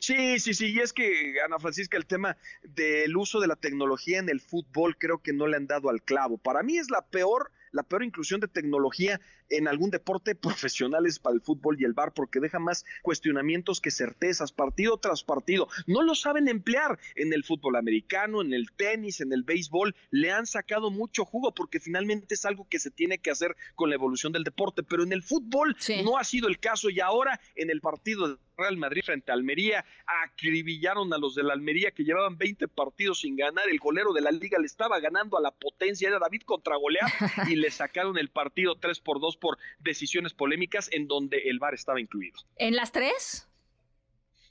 Sí, sí, sí, y es que, Ana Francisca, el tema del uso de la tecnología en el fútbol creo que no le han dado al clavo. Para mí es la peor la peor inclusión de tecnología en algún deporte profesional es para el fútbol y el bar porque deja más cuestionamientos que certezas, partido tras partido. No lo saben emplear en el fútbol americano, en el tenis, en el béisbol. Le han sacado mucho jugo porque finalmente es algo que se tiene que hacer con la evolución del deporte, pero en el fútbol no ha sido el caso y ahora en el partido de Real Madrid frente a Almería acribillaron a los de la Almería que llevaban 20 partidos sin ganar. El golero de la liga le estaba ganando a la potencia, era David contra Goliat y le sacaron el partido 3 por 2 por decisiones polémicas en donde el VAR estaba incluido. ¿En las tres?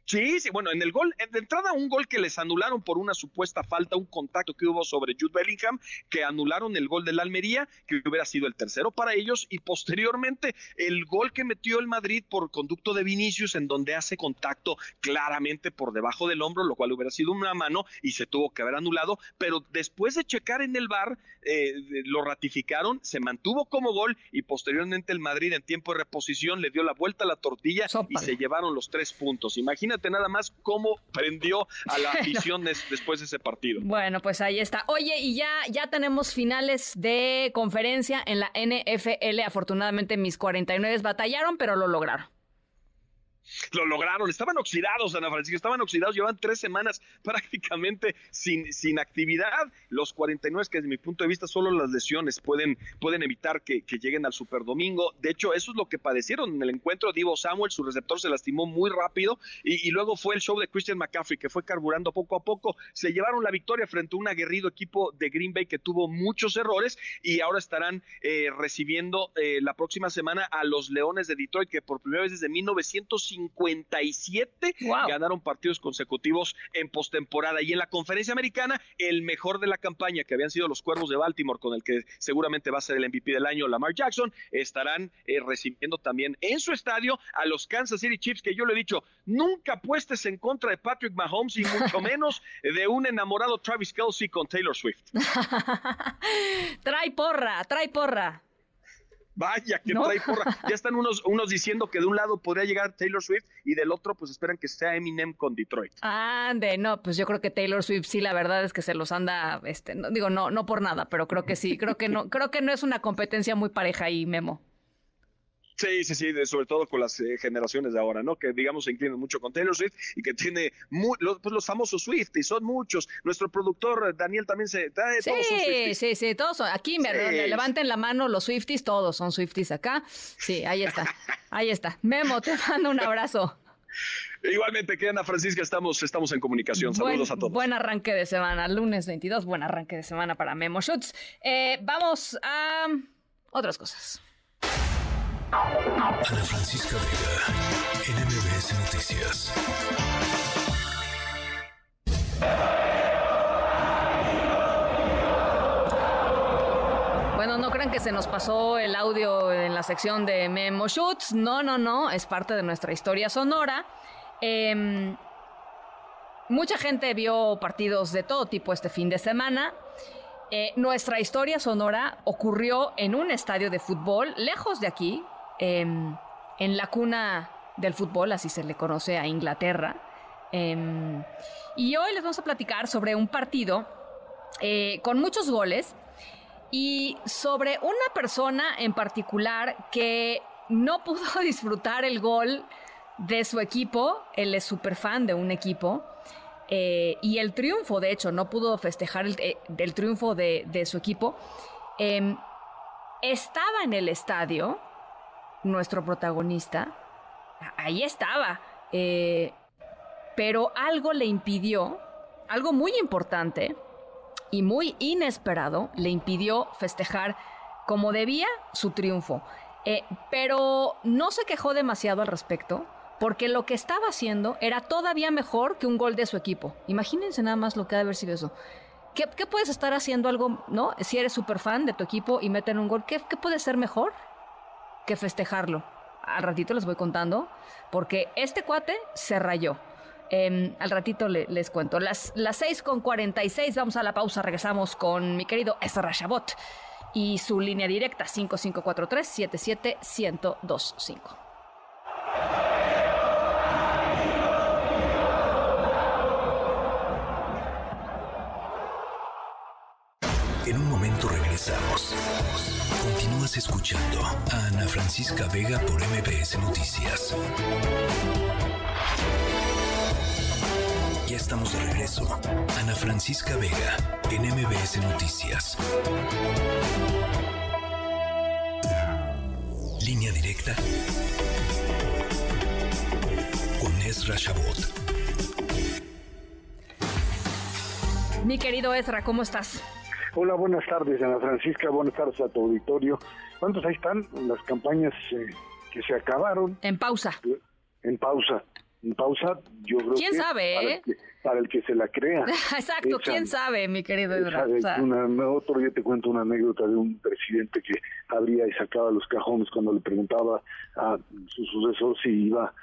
Sí, sí, bueno, en el gol, de entrada un gol que les anularon por una supuesta falta, un contacto que hubo sobre Jude Bellingham, que anularon el gol del Almería, que hubiera sido el tercero para ellos, y posteriormente el gol que metió el Madrid por conducto de Vinicius, en donde hace contacto claramente por debajo del hombro, lo cual hubiera sido una mano y se tuvo que haber anulado, pero después de checar en el bar, eh, lo ratificaron, se mantuvo como gol y posteriormente el Madrid en tiempo de reposición le dio la vuelta a la tortilla y se llevaron los tres puntos. Imagínate nada más cómo prendió a la afición después de ese partido. Bueno, pues ahí está. Oye, y ya, ya tenemos finales de conferencia en la NFL. Afortunadamente mis 49 batallaron, pero lo lograron lo lograron. Estaban oxidados, Ana Francisca, estaban oxidados, llevan tres semanas prácticamente sin, sin actividad. Los 49, que desde mi punto de vista solo las lesiones pueden, pueden evitar que, lleguen al Super Domingo. De hecho, eso es lo que padecieron en el encuentro. Divo Samuel, su receptor se lastimó muy rápido y, luego fue el show de Christian McCaffrey, que fue carburando poco a poco. Se llevaron la victoria frente a un aguerrido equipo de Green Bay que tuvo muchos errores y ahora estarán eh, recibiendo eh, la próxima semana a los Leones de Detroit, que por primera vez desde 1950 57 ganaron partidos consecutivos en postemporada. Y en la conferencia americana, el mejor de la campaña, que habían sido los Cuervos de Baltimore, con el que seguramente va a ser el MVP del año, Lamar Jackson, estarán eh, recibiendo también en su estadio a los Kansas City Chiefs, que yo le he dicho, nunca apuestes en contra de Patrick Mahomes y mucho menos de un enamorado Travis Kelsey con Taylor Swift. trae porra, trae porra. Vaya, que trae porra. Ya están unos, unos diciendo que de un lado podría llegar Taylor Swift y del otro pues esperan que sea Eminem con Detroit. Ande, no, pues yo creo que Taylor Swift sí, la verdad es que se los anda, este, no, digo, no, no por nada, pero creo que sí, creo que no, creo que no es una competencia muy pareja ahí, Memo. Sí, sí, sí, sobre todo con las eh, generaciones de ahora, ¿no? Que digamos se inclinan mucho con Taylor Swift y que tiene los, pues, los famosos y son muchos. Nuestro productor Daniel también se trae. Sí, todos sí, sí, todos son. Aquí me levanten la mano los Swifties, todos son Swifties acá. Sí, ahí está, ahí está. Memo, te mando un abrazo. Igualmente, que Ana Francisca, estamos, estamos en comunicación. Saludos a todos. Buen arranque de semana, lunes 22, buen arranque de semana para Memo Shoots. Eh, vamos a otras cosas. Ana Francisca Vega, NMBS Noticias. Bueno, no crean que se nos pasó el audio en la sección de Memo Shoots. No, no, no, es parte de nuestra historia sonora. Em, mucha gente vio partidos de todo tipo este fin de semana. Eh, nuestra historia sonora ocurrió en un estadio de fútbol, lejos de aquí, Em, en la cuna del fútbol, así se le conoce a Inglaterra. Em, y hoy les vamos a platicar sobre un partido eh, con muchos goles y sobre una persona en particular que no pudo disfrutar el gol de su equipo. Él es súper fan de un equipo. Eh, y el triunfo, de hecho, no pudo festejar el, eh, triunfo de, de su equipo. Em, estaba en el estadio nuestro protagonista, ahí estaba. Eh, pero algo le impidió, algo muy importante y muy inesperado, le impidió festejar como debía su triunfo. Eh, pero no se quejó demasiado al respecto, porque lo que estaba haciendo era todavía mejor que un gol de su equipo. Imagínense nada más lo que ha de haber sido eso. ¿Qué, puedes estar haciendo algo, no? Si eres súper fan de tu equipo y meten un gol, ¿qué, ¿qué puede ser mejor? Que festejarlo. Al ratito les voy contando, porque este cuate se rayó. Em, al ratito les cuento. Las, las 6 con 46, vamos a la pausa, regresamos con mi querido Ezra Shabot y su línea directa 5543 77125. En un momento regresamos. Continúas escuchando a Ana Francisca Vega por MBS Noticias. Ya estamos de regreso. Ana Francisca Vega en MBS Noticias. Línea directa con Ezra Shabot. Mi querido Ezra, ¿cómo estás? Hola, buenas tardes, Ana Francisca. Buenas tardes a tu auditorio. ¿Cuántos ahí están? Las campañas eh, que se acabaron. En pausa. En pausa. En pausa, yo creo ¿Quién sabe, para, eh? el que, para el que se la crea. Exacto, quién sabe, mi querido Eduardo. otro día te cuento una anécdota de un presidente que abría y sacaba los cajones cuando le preguntaba a su sucesor si iba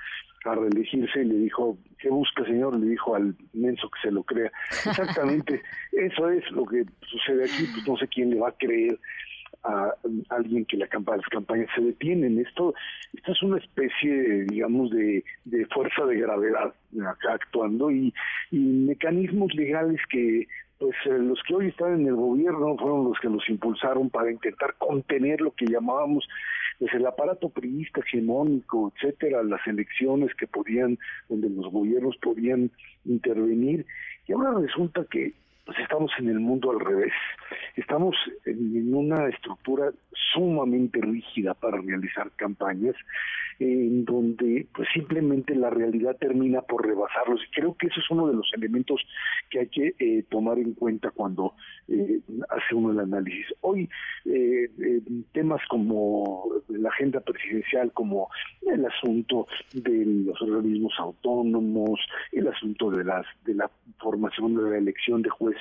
a reelegirse y le dijo, ¿qué busca señor? Le dijo al menso que se lo crea. Exactamente, eso es lo que sucede aquí, pues no sé quién le va a creer a alguien que la campaña, las campañas se detienen. Esto, esto es una especie, digamos, de, de fuerza de gravedad acá actuando y, y mecanismos legales que pues eh, los que hoy están en el gobierno fueron los que los impulsaron para intentar contener lo que llamábamos pues el aparato priista hegemónico, etcétera, las elecciones que podían, donde los gobiernos podían intervenir, y ahora resulta que pues estamos en el mundo al revés. Estamos en una estructura sumamente rígida para realizar campañas en donde pues simplemente la realidad termina por rebasarlos y creo que ese es uno de los elementos que hay que eh, tomar en cuenta cuando eh, hace uno el análisis. Hoy eh, temas como la agenda presidencial, como el asunto de los organismos autónomos, el asunto de las de la formación de la elección de jueces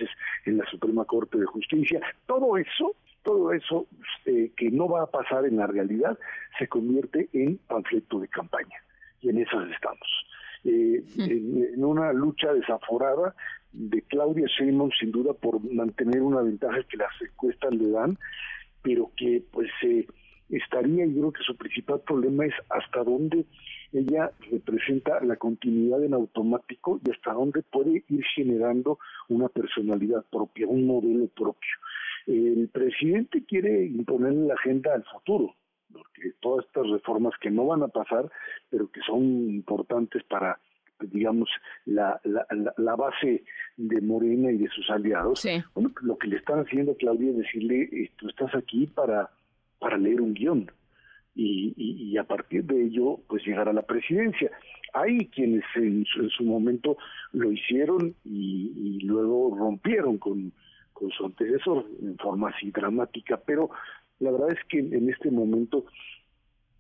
en la Suprema Corte de Justicia, todo eso todo eso eh, que no va a pasar en la realidad se convierte en panfleto de campaña. Y en eso estamos. Eh, en, una lucha desaforada de Claudia Sheinbaum, sin duda, por mantener una ventaja que las encuestas le dan, pero que pues eh, estaría, y creo que su principal problema es hasta dónde ella representa la continuidad en automático y hasta dónde puede ir generando una personalidad propia, un modelo propio. El presidente quiere imponerle la agenda al futuro, porque todas estas reformas que no van a pasar, pero que son importantes para digamos, la, la, la, base de Morena y de sus aliados, bueno, lo que le están haciendo a Claudia es decirle, eh, tú estás aquí para, para leer un guion y, a partir de ello, pues llegar a la presidencia. Hay quienes en su, momento lo hicieron y, y luego rompieron con, con su antecesor en forma así dramática, pero la verdad es que en este momento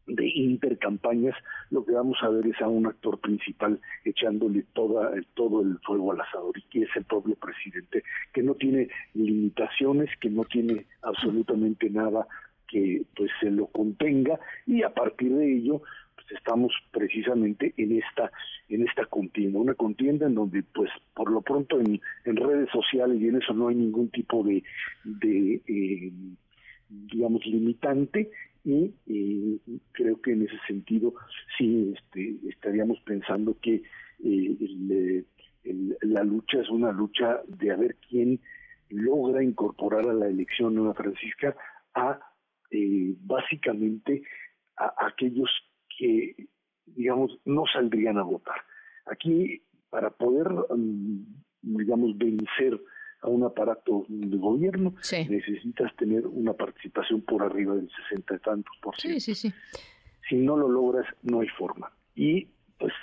de intercampañas, lo que vamos a ver es a un actor principal echándole toda, todo el fuego al asador y que es el propio presidente, que no tiene limitaciones, que no tiene absolutamente nada que pues se lo contenga y a partir de ello pues estamos precisamente en esta en esta contienda una contienda en donde pues por lo pronto en, en redes sociales y en eso no hay ningún tipo de de eh, digamos limitante y creo que en ese sentido sí este, estaríamos pensando que eh, la lucha es una lucha de a ver quién logra incorporar a la elección Nueva Francisca a eh, básicamente a, aquellos que digamos no saldrían a votar. Aquí para poder mm, digamos vencer a un aparato de gobierno, necesitas tener una participación por arriba del 60 y tantos por ciento. Si no lo logras, no hay forma. Y pues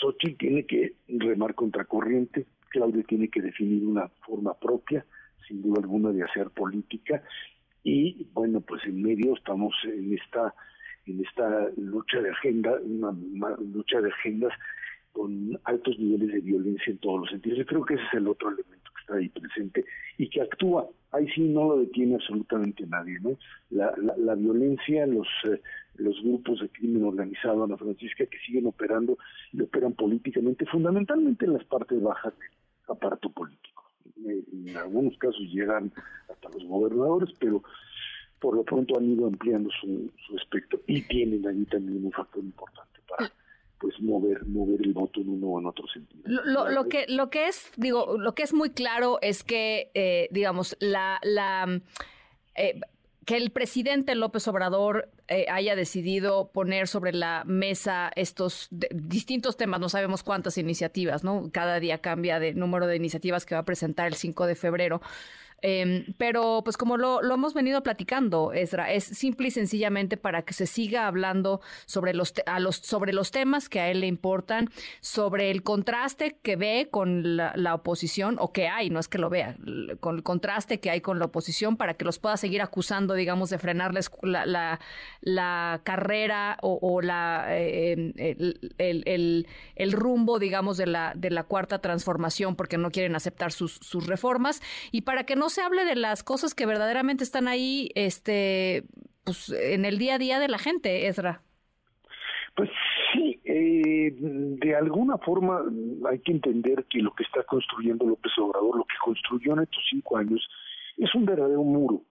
Sochi tiene que remar contracorriente, Claudia tiene que definir una forma propia, sin duda alguna, de hacer política. Y bueno, pues en medio estamos en esta en esta lucha de agenda, una lucha de agendas con altos niveles de violencia en todos los sentidos. Yo creo que ese es el otro elemento ahí presente y que actúa. Ahí sí no lo detiene absolutamente nadie, ¿no? La, la, violencia, los, eh, los grupos de crimen organizado, Ana Francisca, que siguen operando y operan políticamente, fundamentalmente en las partes bajas del aparato político. En, algunos casos llegan hasta los gobernadores, pero por lo pronto han ido ampliando su, su espectro y tienen ahí también un factor importante para pues mover mover el voto en uno o en otro sentido. Lo, lo, que lo que es digo lo que es muy claro es que eh, digamos la la eh, que el presidente López Obrador eh, haya decidido poner sobre la mesa estos distintos temas, no sabemos cuántas iniciativas, ¿no? Cada día cambia de número de iniciativas que va a presentar el 5 de febrero. Em, pero pues como lo, hemos venido platicando, Ezra, es simple y sencillamente para que se siga hablando sobre los, a los, sobre los temas que a él le importan, sobre el contraste que ve con la, oposición, o que hay, no es que lo vea, con el contraste que hay con la oposición para que los pueda seguir acusando, digamos, de frenarles la, la, carrera o, la, em, el, el, rumbo, digamos, de la, de la cuarta transformación porque no quieren aceptar sus, sus reformas y para que no se hable de las cosas que verdaderamente están ahí este, pues, en el día a día de la gente, Ezra. Pues sí, eh, de alguna forma hay que entender que lo que está construyendo López Obrador, lo que construyó en estos cinco años, es un verdadero muro,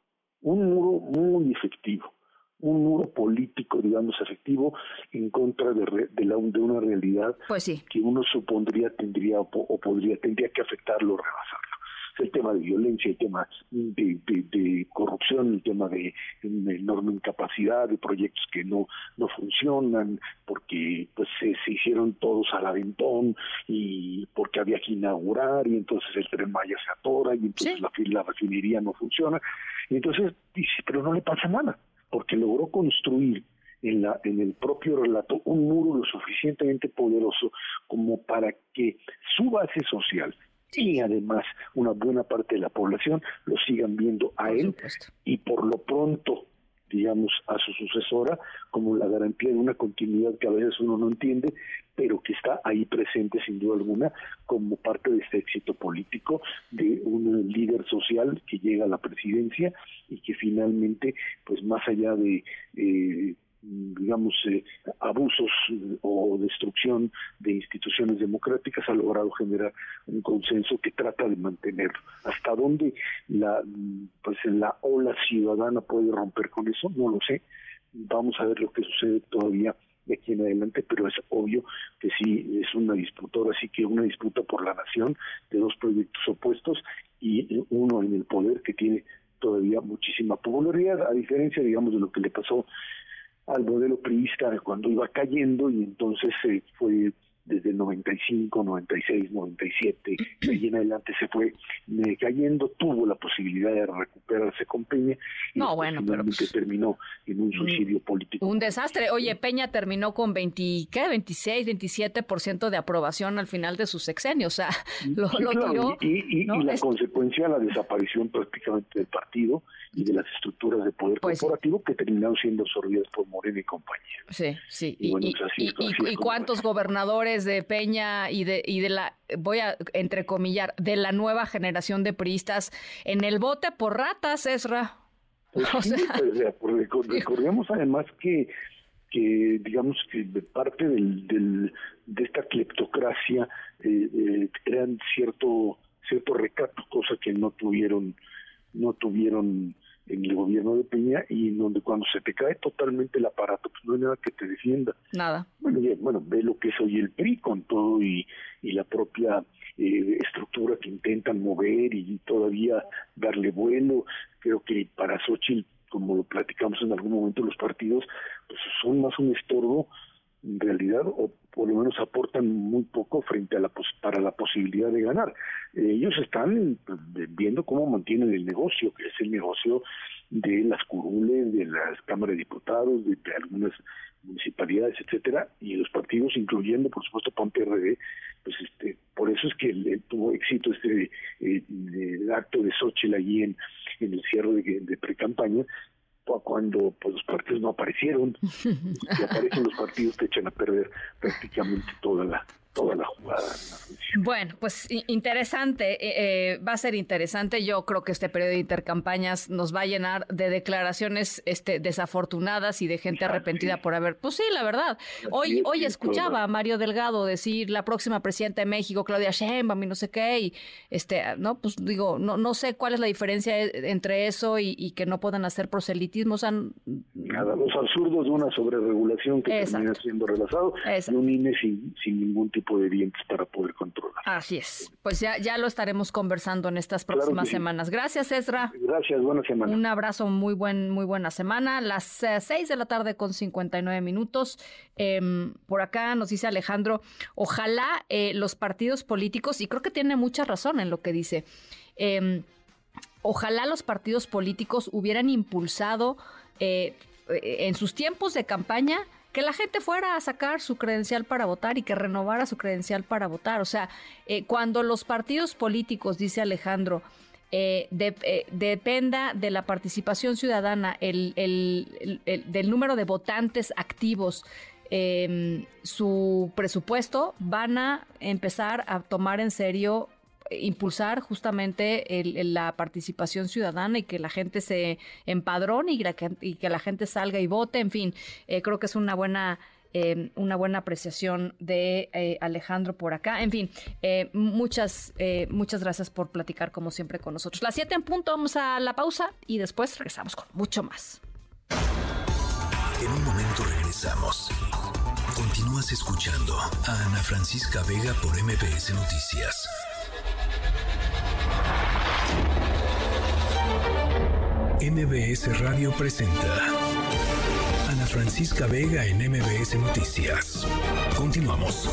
un muro muy efectivo, un muro político, digamos, efectivo en contra de, de, la, de una realidad pues sí. que uno supondría tendría o, o podría tendría que afectarlo, rebasarlo el tema de violencia, el tema de, corrupción, el tema de, enorme incapacidad, de proyectos que no, no funcionan, porque pues se, hicieron todos al aventón y porque había que inaugurar y entonces el tren Maya se atora y entonces la, la refinería no funciona. Y entonces dice, pero no le pasa nada, porque logró construir en, la, en el propio relato un muro lo suficientemente poderoso como para que su base social y además una buena parte de la población lo sigan viendo a él y por lo pronto digamos a su sucesora como la garantía de una continuidad que a veces uno no entiende pero que está ahí presente sin duda alguna como parte de este éxito político de un líder social que llega a la presidencia y que finalmente pues más allá de eh, digamos, eh, abusos eh, o destrucción de instituciones democráticas, ha logrado generar un consenso que trata de mantenerlo. ¿Hasta dónde la, pues, la ola ciudadana puede romper con eso? No lo sé. Vamos a ver lo que sucede todavía de aquí en adelante, pero es obvio que sí es una disputa, ahora sí que una disputa por la nación de dos proyectos opuestos y uno en el poder que tiene todavía muchísima popularidad, a diferencia, digamos, de lo que le pasó al modelo priista cuando iba cayendo y entonces se fue desde el 95, 96, 97, y ahí en adelante se fue eh, cayendo, tuvo la posibilidad de recuperarse con Peña y no, bueno, pero pues, terminó en un suicidio político. Un desastre. Oye, Peña terminó con 20, ¿qué? 26, 27% de aprobación al final de su sexenio, o sea, lo, tiró. Y, la consecuencia, la desaparición prácticamente del partido y de las estructuras de poder pues corporativo que terminaron siendo absorbidas por Morena y compañía. Sí, sí. Y, y cuántos gobernadores de Peña y de, y de la, voy a entrecomillar, de la nueva generación de priistas en el bote por ratas, Esra. Pues pues, recordemos además que que digamos que de parte del, del de esta cleptocracia eh, eh, eran cierto cierto recato cosa que no tuvieron no tuvieron en el gobierno de Peña y en donde cuando se te cae totalmente el aparato, pues no hay nada que te defienda. Nada. Bueno, bueno ve lo que es hoy el PRI con todo y, y la propia eh, estructura que intentan mover y todavía darle vuelo. Creo que para Xochitl, como lo platicamos en algún momento los partidos, pues son más un estorbo en realidad o por lo menos aportan muy poco frente a la para la posibilidad de ganar. Eh, ellos están pues, viendo cómo mantienen el negocio, que es el negocio de las curules, de las cámaras de diputados, de, algunas municipalidades, etcétera, y los partidos, incluyendo por supuesto PAN PRD, pues este, por eso es que tuvo éxito este eh, acto de Xochitl allí en, en el cierre de, de pre-campaña, cuando pues, los partidos no aparecieron. Si aparecen los partidos te echan a perder prácticamente toda la toda la jugada. Bueno, pues interesante, eh, eh, va a ser interesante. Yo creo que este periodo de intercampañas nos va a llenar de declaraciones este, desafortunadas y de gente arrepentida por haber. Pues sí, la verdad. Hoy, hoy escuchaba a Mario Delgado decir la próxima presidenta de México, Claudia Sheinbaum, y no sé qué, y este, no, pues digo, no, no sé cuál es la diferencia e, entre eso y, que no puedan hacer proselitismo. O sea, Nada, los absurdos de una sobreregulación que termina siendo relazado y un INE sin, sin ningún tipo de dientes para poder controlar. Así es. Pues ya, ya lo estaremos conversando en estas próximas semanas. Gracias, Ezra. Gracias, buena semana. Un abrazo, muy buen, muy buena semana. Las eh, seis de la tarde con 59 minutos. Em, por acá nos dice Alejandro, ojalá eh, los partidos políticos, y creo que tiene mucha razón en lo que dice, em, ojalá los partidos políticos hubieran impulsado eh, en sus tiempos de campaña que la gente fuera a sacar su credencial para votar y que renovara su credencial para votar. O sea, eh, cuando los partidos políticos, dice Alejandro, eh, eh, dependa de la participación ciudadana, el, del número de votantes activos, em, su presupuesto, van a empezar a tomar en serio impulsar justamente la participación ciudadana y que la gente se empadrone y, que, la gente salga y vote. En fin, eh, creo que es una buena em, una buena apreciación de eh, Alejandro por acá. En fin, eh, muchas, muchas gracias por platicar como siempre con nosotros. Las 7 en punto, vamos a la pausa y después regresamos con mucho más. En un momento regresamos. Continúas escuchando a Ana Francisca Vega por MPS Noticias. MBS Radio presenta Ana Francisca Vega en MBS Noticias. Continuamos.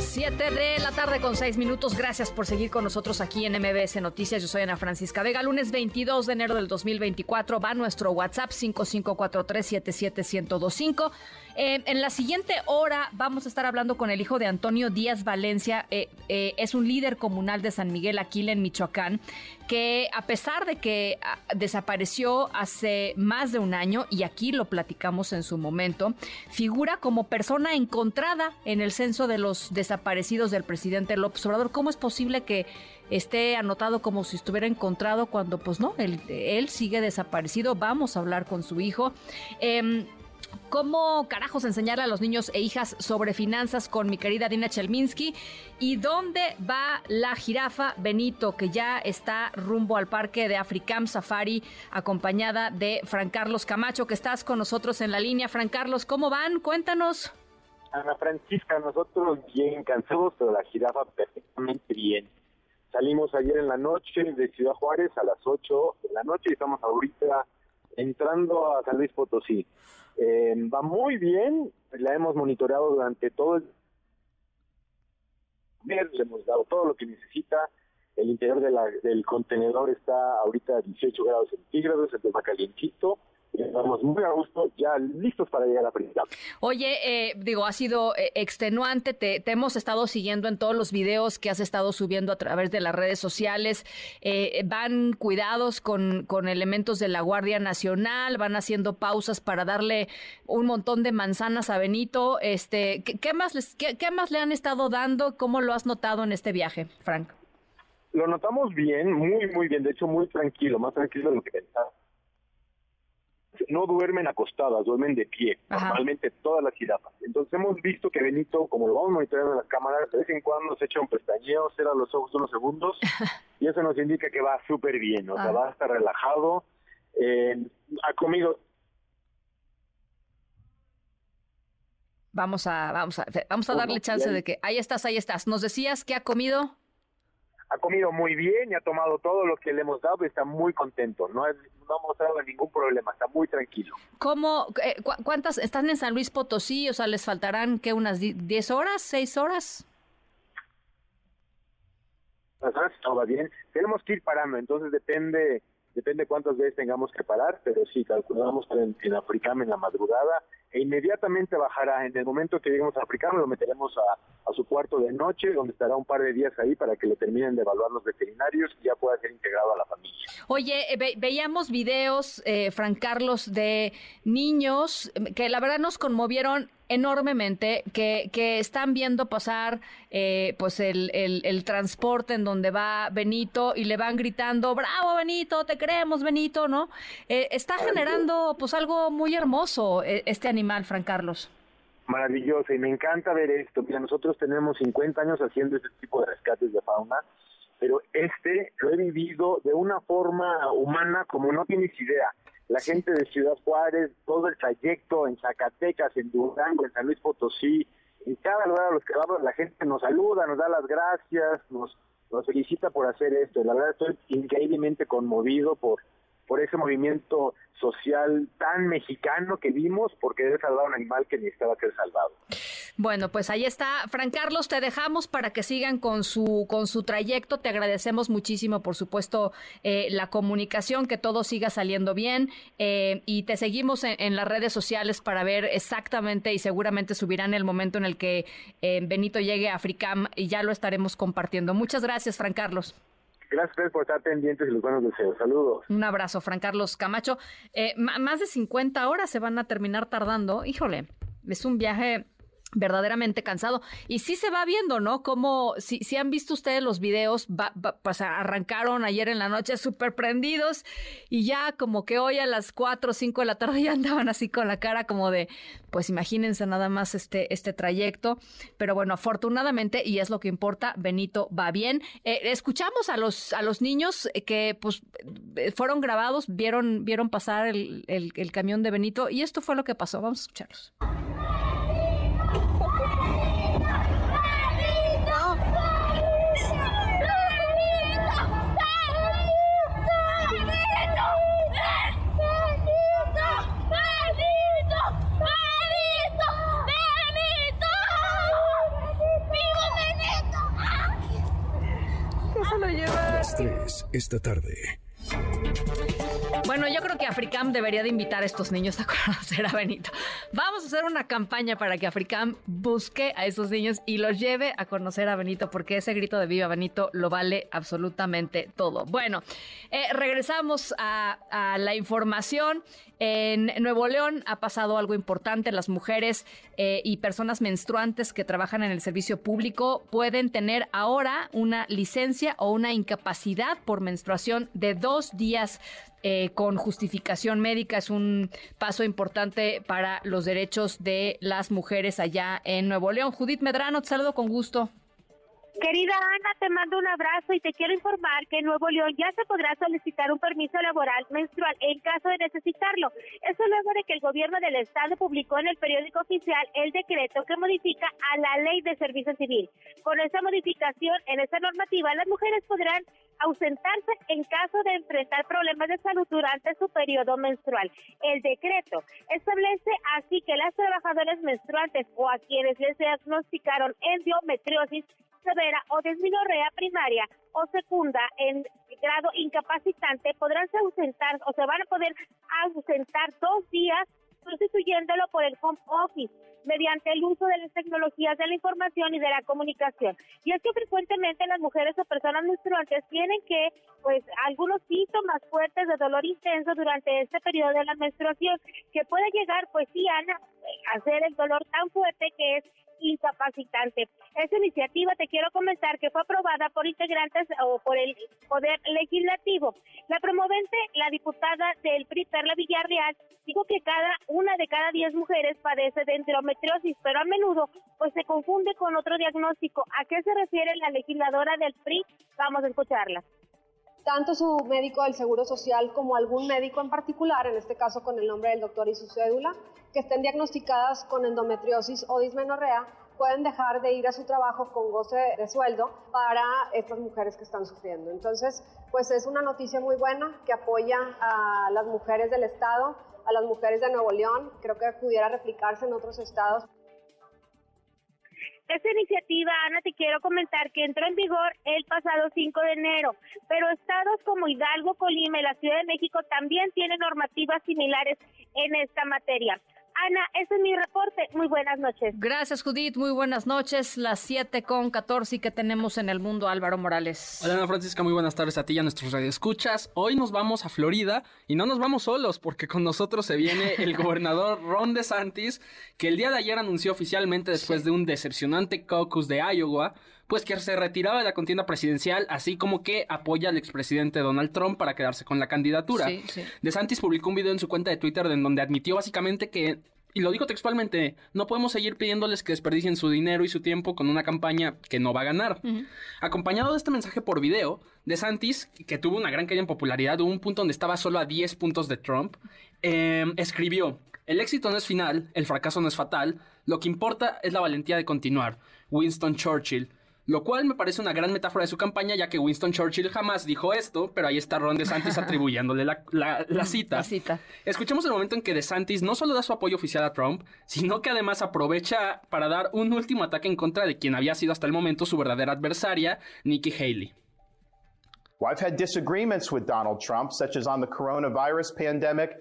7 de la tarde con 6 minutos. Gracias por seguir con nosotros aquí en MBS Noticias. Yo soy Ana Francisca Vega. Lunes 22 de enero del 2024 va nuestro WhatsApp 5543771025. Eh, en la siguiente hora vamos a estar hablando con el hijo de Antonio Díaz Valencia. Eh, eh, es un líder comunal de San Miguel Aquila en Michoacán, que a pesar de que ah, desapareció hace más de un año, y aquí lo platicamos en su momento, figura como persona encontrada en el censo de los desaparecidos del presidente López Obrador. ¿Cómo es posible que esté anotado como si estuviera encontrado cuando pues no, él, él sigue desaparecido? Vamos a hablar con su hijo. Cómo carajos enseñarle a los niños e hijas sobre finanzas con mi querida Dina Chelminsky y dónde va la jirafa Benito que ya está rumbo al parque de Africam Safari acompañada de Fran Carlos Camacho que estás con nosotros en la línea. Fran Carlos, ¿cómo van? Cuéntanos. Ana Francisca, nosotros bien cansados, pero la jirafa perfectamente bien. Salimos ayer en la noche de Ciudad Juárez a las 8 de la noche y estamos ahorita entrando a San Luis Potosí. Eh, va muy bien, la hemos monitoreado durante todo el mes, le hemos dado todo lo que necesita. El interior del contenedor está ahorita a 18 grados centígrados, el tema calientito Estamos muy a gusto, ya listos para llegar a Príncipe. Oye, eh, digo, ha sido eh, extenuante, te, hemos estado siguiendo en todos los videos que has estado subiendo a través de las redes sociales. Eh, van cuidados con, con elementos de la Guardia Nacional, van haciendo pausas para darle un montón de manzanas a Benito. Este, ¿qué, más les, qué, qué más le han estado dando? ¿Cómo lo has notado en este viaje, Frank? Lo notamos bien, muy, muy bien, de hecho muy tranquilo, más tranquilo de lo que pensaba no duermen acostadas, duermen de pie, normalmente todas las jirafas. Entonces hemos visto que Benito, como lo vamos monitoreando en las cámaras, de vez en cuando se echa un pestañeo, cierra los ojos unos segundos y eso nos indica que va súper bien, o sea, ah. va a estar relajado, eh, ha comido Vamos a, vamos a, vamos a darle chance de que ahí estás, ahí estás. Nos decías que ha comido ha comido muy bien y ha tomado todo lo que le hemos dado y está muy contento. No, no ha mostrado ningún problema, está muy tranquilo. ¿Cómo, eh, ¿Cuántas están en San Luis Potosí? O sea, ¿les faltarán que unas 10 horas, 6 horas? Las horas va bien. Tenemos que ir parando, entonces depende depende cuántas veces tengamos que parar, pero sí, calculamos en, en Africam en la madrugada e inmediatamente bajará. En el momento que lleguemos a Africam lo meteremos a, a, su cuarto de noche, donde estará un par de días ahí para que lo terminen de evaluar los veterinarios y ya pueda ser integrado a la familia. Oye, eh, veíamos videos, eh, Fran Carlos, de niños que la verdad nos conmovieron enormemente que, que están viendo pasar eh, pues el, el, transporte en donde va Benito y le van gritando, bravo Benito, te queremos Benito, ¿no? Eh, está generando pues algo muy hermoso eh, este animal, Fran Carlos. Maravilloso y me encanta ver esto. Mira, nosotros tenemos 50 años haciendo este tipo de rescates de fauna, pero este lo he vivido de una forma humana como no tienes idea la gente de Ciudad Juárez, todo el trayecto en Zacatecas, en Durango, en San Luis Potosí, en cada lugar a los que vamos, la gente nos saluda, nos da las gracias, nos, nos felicita por hacer esto. La verdad estoy increíblemente conmovido por, por ese movimiento social tan mexicano que vimos porque querer salvar a un animal que necesitaba ser salvado. Bueno, pues ahí está. Fran Carlos, te dejamos para que sigan con su, con su trayecto. Te agradecemos muchísimo, por supuesto, eh, la comunicación, que todo siga saliendo bien. Eh, y te seguimos en, las redes sociales para ver exactamente y seguramente subirán el momento en el que eh, Benito llegue a Africam y ya lo estaremos compartiendo. Muchas gracias, Fran Carlos. Gracias por estar pendientes y los buenos deseos. Saludos. Un abrazo, Fran Carlos Camacho. más de 50 horas se van a terminar tardando. Híjole, es un viaje verdaderamente cansado. Y sí se va viendo, ¿no? Como si, si han visto ustedes los videos, pues arrancaron ayer en la noche súper prendidos y ya como que hoy a las 4 o 5 de la tarde ya andaban así con la cara como de, pues imagínense nada más este, este trayecto. Pero bueno, afortunadamente, y es lo que importa, Benito va bien. Eh, escuchamos a los, a los niños que pues fueron grabados, vieron, vieron pasar el, el, el camión de Benito y esto fue lo que pasó. Vamos a escucharlos. Las 3 esta tarde. Bueno, yo creo que Africam debería de invitar a estos niños a conocer a Benito. Vamos a hacer una campaña para que Africam busque a esos niños y los lleve a conocer a Benito, porque ese grito de viva Benito lo vale absolutamente todo. Bueno, eh, regresamos a la información. En Nuevo León ha pasado algo importante. Las mujeres eh, y personas menstruantes que trabajan en el servicio público pueden tener ahora una licencia o una incapacidad por menstruación de dos días eh, con justificación médica. Es un paso importante para los derechos de las mujeres allá en Nuevo León. Judith Medrano, te saludo con gusto. Querida Ana, te mando un abrazo y te quiero informar que en Nuevo León ya se podrá solicitar un permiso laboral menstrual en caso de necesitarlo. Eso luego de que el gobierno del estado publicó en el periódico oficial el decreto que modifica a la ley de servicio civil. Con esa modificación en esa normativa, las mujeres podrán ausentarse en caso de enfrentar problemas de salud durante su periodo menstrual. El decreto establece así que las trabajadoras menstruantes o a quienes les diagnosticaron endometriosis severa o desminorrea primaria o segunda en grado incapacitante podrán ausentar o se van a poder ausentar dos días sustituyéndolo por el home office mediante el uso de las tecnologías de la información y de la comunicación. Y es que frecuentemente las mujeres o personas menstruantes tienen que, pues, algunos síntomas fuertes de dolor intenso durante este periodo de la menstruación, que puede llegar, pues sí, Ana, a ser el dolor tan fuerte que es incapacitante. Esta iniciativa te quiero comentar que fue aprobada por integrantes o por el Poder Legislativo. La promovente, la diputada del PRI, Perla Villarreal, dijo que cada una de cada diez mujeres padece de endometriosis, pero a menudo pues se confunde con otro diagnóstico. ¿A qué se refiere la legisladora del PRI? Vamos a escucharla tanto su médico del Seguro Social como algún médico en particular, en este caso con el nombre del doctor y su cédula, que estén diagnosticadas con endometriosis o dismenorrea, pueden dejar de ir a su trabajo con goce de sueldo para estas mujeres que están sufriendo. Entonces, pues es una noticia muy buena que apoya a las mujeres del Estado, a las mujeres de Nuevo León, creo que pudiera replicarse en otros estados. Esta iniciativa, Ana, te quiero comentar que entró en vigor el pasado 5 de enero, pero estados como Hidalgo, Colima y la Ciudad de México también tienen normativas similares en esta materia. Ana, ese es mi reporte. Muy buenas noches. Gracias, Judith. Muy buenas noches. Las 7 con 14 que tenemos en el mundo, Álvaro Morales. Hola, Ana Francisca. Muy buenas tardes a ti y a nuestros radioescuchas. Hoy nos vamos a Florida y no nos vamos solos porque con nosotros se viene el gobernador Ron DeSantis, que el día de ayer anunció oficialmente después de un decepcionante caucus de Iowa, pues que se retiraba de la contienda presidencial, así como que apoya al expresidente Donald Trump para quedarse con la candidatura. Sí, sí. DeSantis publicó un video en su cuenta de Twitter en donde admitió básicamente que y lo dijo textualmente, no podemos seguir pidiéndoles que desperdicien su dinero y su tiempo con una campaña que no va a ganar. Acompañado de este mensaje por video, DeSantis, que tuvo una gran caída en popularidad, hubo un punto donde estaba solo a 10 puntos de Trump, em, escribió, el éxito no es final, el fracaso no es fatal, lo que importa es la valentía de continuar. Winston Churchill. Lo cual me parece una gran metáfora de su campaña, ya que Winston Churchill jamás dijo esto, pero ahí está Ron DeSantis atribuyéndole la, cita. La cita. Escuchemos el momento en que DeSantis no solo da su apoyo oficial a Trump, sino que además aprovecha para dar un último ataque en contra de quien había sido hasta el momento su verdadera adversaria, Nikki Haley.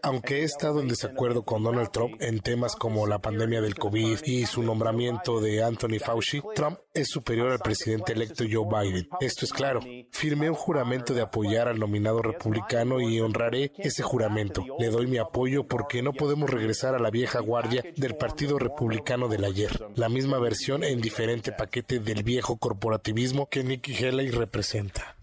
Aunque he estado en desacuerdo con Donald Trump en temas como la pandemia del COVID y su nombramiento de Anthony Fauci, Trump es superior al presidente electo Joe Biden. Esto es claro. Firmé un juramento de apoyar al nominado republicano y honraré ese juramento. Le doy mi apoyo porque no podemos regresar a la vieja guardia del Partido Republicano del ayer. La misma versión en diferente paquete del viejo corporativismo que Nikki Haley representa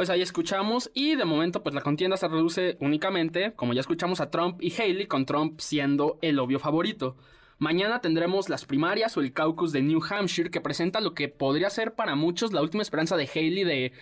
pues ahí escuchamos y de momento pues la contienda se reduce únicamente, como ya escuchamos, a Trump y Haley, con Trump siendo el obvio favorito. Mañana tendremos las primarias o el caucus de New Hampshire que presenta lo que podría ser para muchos la última esperanza de Haley de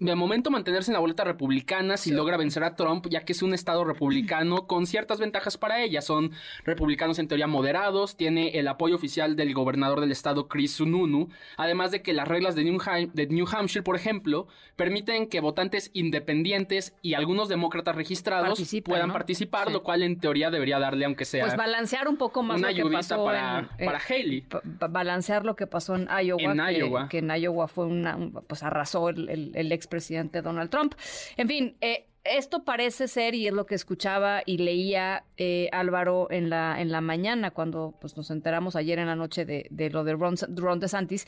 de momento mantenerse en la boleta republicana si logra vencer a Trump, ya que es un estado republicano con ciertas ventajas para ella. Son republicanos en teoría moderados, tiene el apoyo oficial del gobernador del estado Chris Sununu, además de que las reglas de New, de New Hampshire, por ejemplo, permiten que votantes independientes y algunos demócratas registrados puedan participar, lo cual en teoría debería darle, aunque sea... Pues balancear un poco más una lo que pasó para, en, para Haley. Balancear lo que pasó en Iowa. En que, Iowa. Que en Iowa fue una... pues arrasó el, el, el expresidente Donald Trump. En fin, eh, esto parece ser, y es lo que escuchaba y leía eh, Álvaro en la, en la mañana, cuando pues, nos enteramos ayer en la noche de, lo de Ron, Ron DeSantis,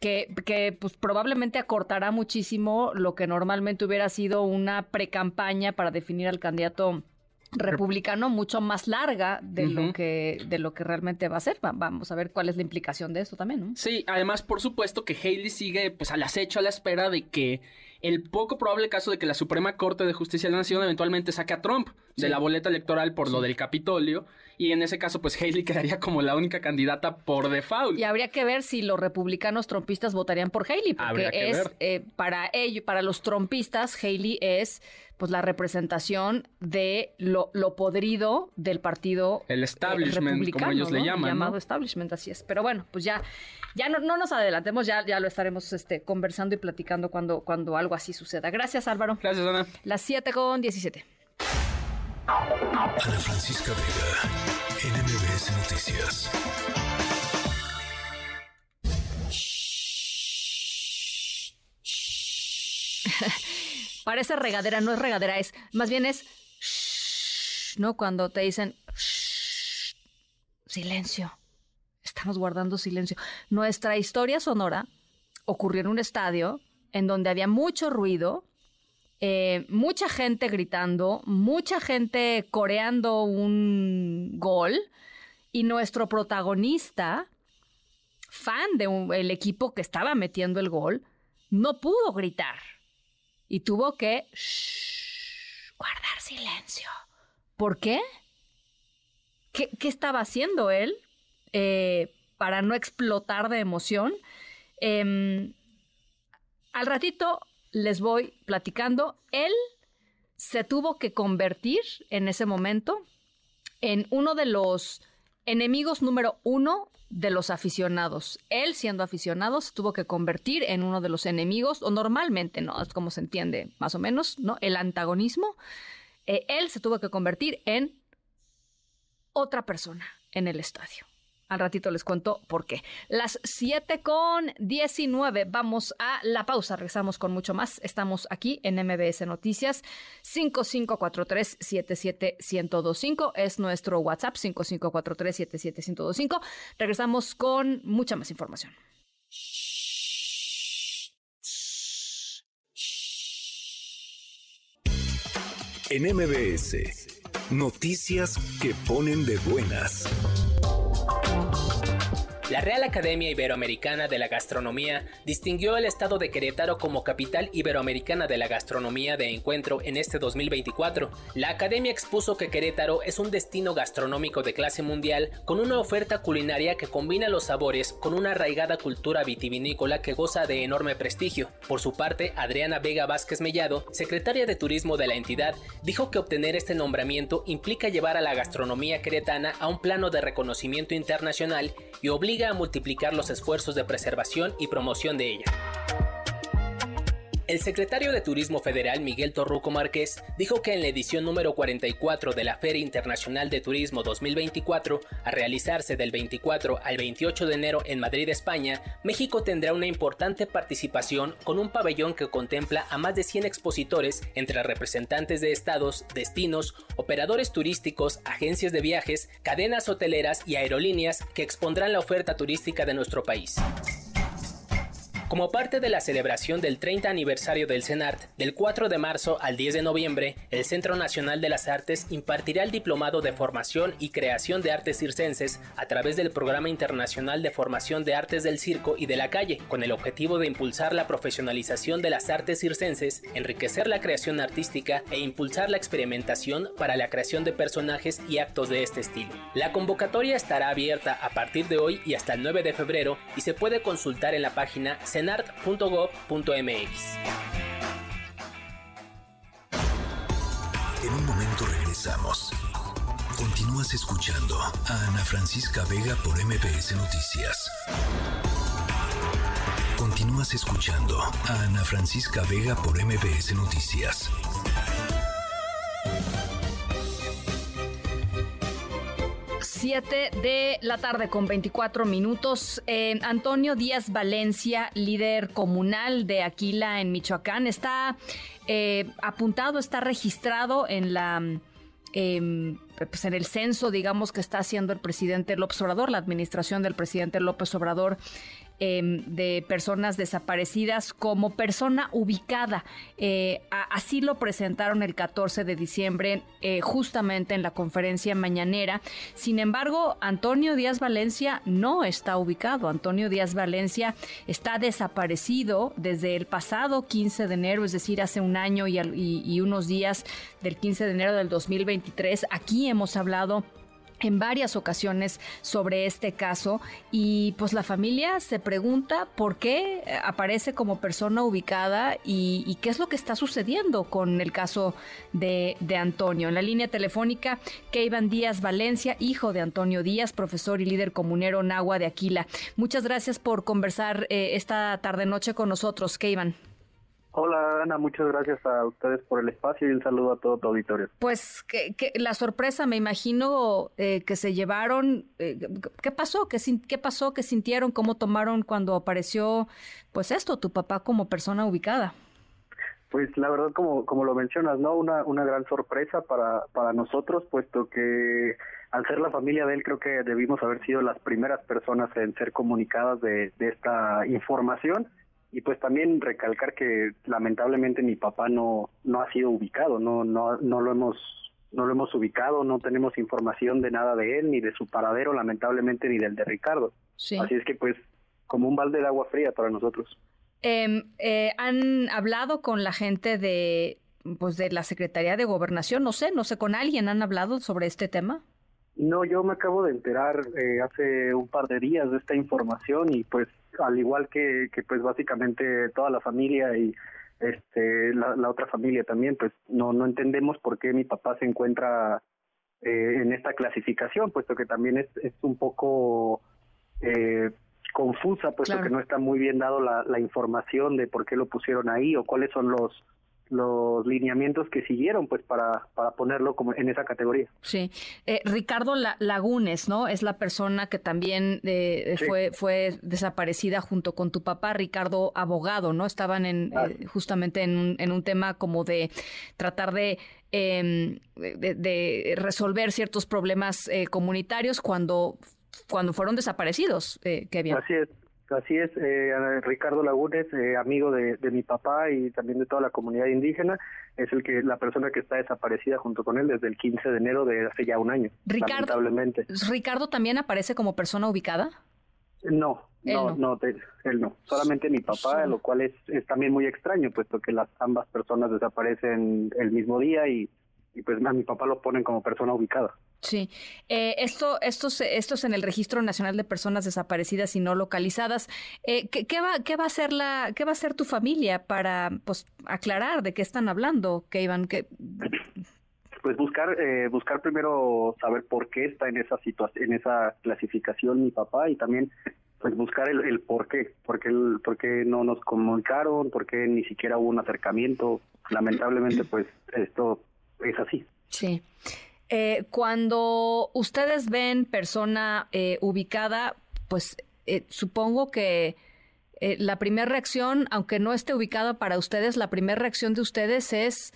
que, que pues, probablemente acortará muchísimo lo que normalmente hubiera sido una pre-campaña para definir al candidato republicano mucho más larga de lo que de lo que realmente va a ser. vamos a ver cuál es la implicación de eso también, ¿no? Sí, además por supuesto que Haley sigue pues al acecho a la espera de que el poco probable caso de que la Suprema Corte de Justicia de la Nación eventualmente saque a Trump de la boleta electoral por lo del Capitolio. Y en ese caso, pues Haley quedaría como la única candidata por default. Y habría que ver si los republicanos trompistas votarían por Haley, porque es eh, para ellos, para los trompistas, Haley es pues la representación de lo, podrido del partido el establishment como ellos le llaman llamado establishment así es. Pero bueno pues ya ya no, no nos adelantemos ya ya lo estaremos este conversando y platicando cuando cuando algo así suceda. Gracias Álvaro. Gracias Ana. Las 7 con 17 Ana Francisca Vega NMBS Noticias Parece regadera, no es regadera, es más bien es ¿no? Cuando te dicen silencio. Estamos guardando silencio. Nuestra historia sonora ocurrió en un estadio en donde había mucho ruido, eh, mucha gente gritando, mucha gente coreando un gol y nuestro protagonista, fan del equipo que estaba metiendo el gol, no pudo gritar y tuvo que guardar silencio. ¿Por qué? ¿Qué, estaba haciendo él eh, para no explotar de emoción? Em, al ratito les voy platicando. Él se tuvo que convertir en ese momento en uno de los enemigos número uno de los aficionados. Él, siendo aficionado, se tuvo que convertir en uno de los enemigos, o normalmente, ¿no? Es como se entiende, más o menos, ¿no? El antagonismo. Eh, él se tuvo que convertir en otra persona en el estadio. Al ratito les cuento por qué. Las 7 con 19. Vamos a la pausa. Regresamos con mucho más. Estamos aquí en MBS Noticias. 5543-77125 es nuestro WhatsApp. 5543-77125. Regresamos con mucha más información. En MBS, noticias que ponen de buenas. La Real Academia Iberoamericana de la Gastronomía distinguió el estado de Querétaro como capital iberoamericana de la gastronomía de encuentro en este 2024. La Academia expuso que Querétaro es un destino gastronómico de clase mundial con una oferta culinaria que combina los sabores con una arraigada cultura vitivinícola que goza de enorme prestigio. Por su parte, Adriana Vega Vázquez Mellado, secretaria de Turismo de la entidad, dijo que obtener este nombramiento implica llevar a la gastronomía queretana a un plano de reconocimiento internacional y obliga a multiplicar los esfuerzos de preservación y promoción de ella. El secretario de Turismo Federal Miguel Torruco Márquez dijo que en la edición número 44 de la Feria Internacional de Turismo 2024, a realizarse del 24 al 28 de enero en Madrid, España, México tendrá una importante participación con un pabellón que contempla a más de 100 expositores entre representantes de estados, destinos, operadores turísticos, agencias de viajes, cadenas hoteleras y aerolíneas que expondrán la oferta turística de nuestro país. Como parte de la celebración del 30 aniversario del CENART, del 4 de marzo al 10 de noviembre, el Centro Nacional de las Artes impartirá el Diplomado de Formación y Creación de Artes Circenses a través del Programa Internacional de Formación de Artes del Circo y de la Calle, con el objetivo de impulsar la profesionalización de las artes circenses, enriquecer la creación artística e impulsar la experimentación para la creación de personajes y actos de este estilo. La convocatoria estará abierta a partir de hoy y hasta el 9 de febrero y se puede consultar en la página En un momento regresamos. Continúas escuchando a Ana Francisca Vega por MPS Noticias. Continúas escuchando a Ana Francisca Vega por MPS Noticias. 7 de la tarde con 24 minutos. Eh, Antonio Díaz Valencia, líder comunal de Aquila en Michoacán, está eh, apuntado, está registrado en la... Em, pues en el censo, digamos, que está haciendo el presidente López Obrador, la administración del presidente López Obrador Em, de personas desaparecidas como persona ubicada. Eh, así lo presentaron el 14 de diciembre, eh, justamente en la conferencia mañanera. Sin embargo, Antonio Díaz Valencia no está ubicado. Antonio Díaz Valencia está desaparecido desde el pasado 15 de enero, es decir, hace un año y, y unos días del 15 de enero del 2023. Aquí hemos hablado en varias ocasiones sobre este caso y pues la familia se pregunta por qué aparece como persona ubicada y, qué es lo que está sucediendo con el caso de, Antonio. En la línea telefónica, Keivan Díaz Valencia, hijo de Antonio Díaz, profesor y líder comunero Nagua de Aquila. Muchas gracias por conversar eh, esta tarde-noche con nosotros, Keivan. Hola Ana, muchas gracias a ustedes por el espacio y un saludo a todo tu auditorio. Pues que, la sorpresa, me imagino eh, que se llevaron. Eh, ¿Qué pasó? ¿Qué, ¿Qué pasó? ¿Qué sintieron? ¿Cómo tomaron cuando apareció, pues esto, tu papá como persona ubicada? Pues la verdad, como, como lo mencionas, ¿no? Una, una gran sorpresa para, para nosotros, puesto que al ser la familia de él, creo que debimos haber sido las primeras personas en ser comunicadas de, de esta información y pues también recalcar que lamentablemente mi papá no no ha sido ubicado no no no lo hemos no lo hemos ubicado no tenemos información de nada de él ni de su paradero lamentablemente ni del de Ricardo. Así es que pues como un balde de agua fría para nosotros. Em, eh, han hablado con la gente de pues de la secretaría de gobernación no sé no sé con alguien han hablado sobre este tema no, yo me acabo de enterar eh, hace un par de días de esta información y pues al igual que, que pues básicamente toda la familia y este la, otra familia también, pues no no entendemos por qué mi papá se encuentra eh, en esta clasificación, puesto que también es, es un poco eh, confusa, puesto que no está muy bien dado la, la información de por qué lo pusieron ahí o cuáles son los los lineamientos que siguieron pues para, para ponerlo como en esa categoría. Sí, eh, Ricardo Lagunes, ¿no? Es la persona que también eh, fue, fue desaparecida junto con tu papá, Ricardo Abogado, ¿no? Estaban en, eh, justamente en un, en un tema como de tratar de, em, de, resolver ciertos problemas comunitarios cuando, cuando fueron desaparecidos, Kevin. Así es. Así es, eh, Ricardo Lagunes, eh, amigo de, mi papá y también de toda la comunidad indígena, es el que la persona que está desaparecida junto con él desde el 15 de enero de hace ya un año. Ricardo, lamentablemente. ¿Ricardo también aparece como persona ubicada? No, no, no, él no. Solamente mi papá, lo cual es, es también muy extraño, puesto que las ambas personas desaparecen el mismo día y y pues a mi papá lo ponen como persona ubicada. Sí, eh, esto, estos, estos en el Registro Nacional de Personas Desaparecidas y No Localizadas. Eh, ¿qué, ¿qué, va, ¿Qué va a hacer la, qué va a hacer tu familia para, pues, aclarar de qué están hablando, que iban, que pues buscar eh, buscar primero saber por qué está en esa situación en esa clasificación mi papá y también pues buscar el, el por qué por qué, el, por qué no nos comunicaron por qué ni siquiera hubo un acercamiento lamentablemente pues esto es así. Sí. Eh, cuando ustedes ven persona eh, ubicada, pues eh, supongo que la primera reacción, aunque no esté ubicada para ustedes, la primera reacción de ustedes es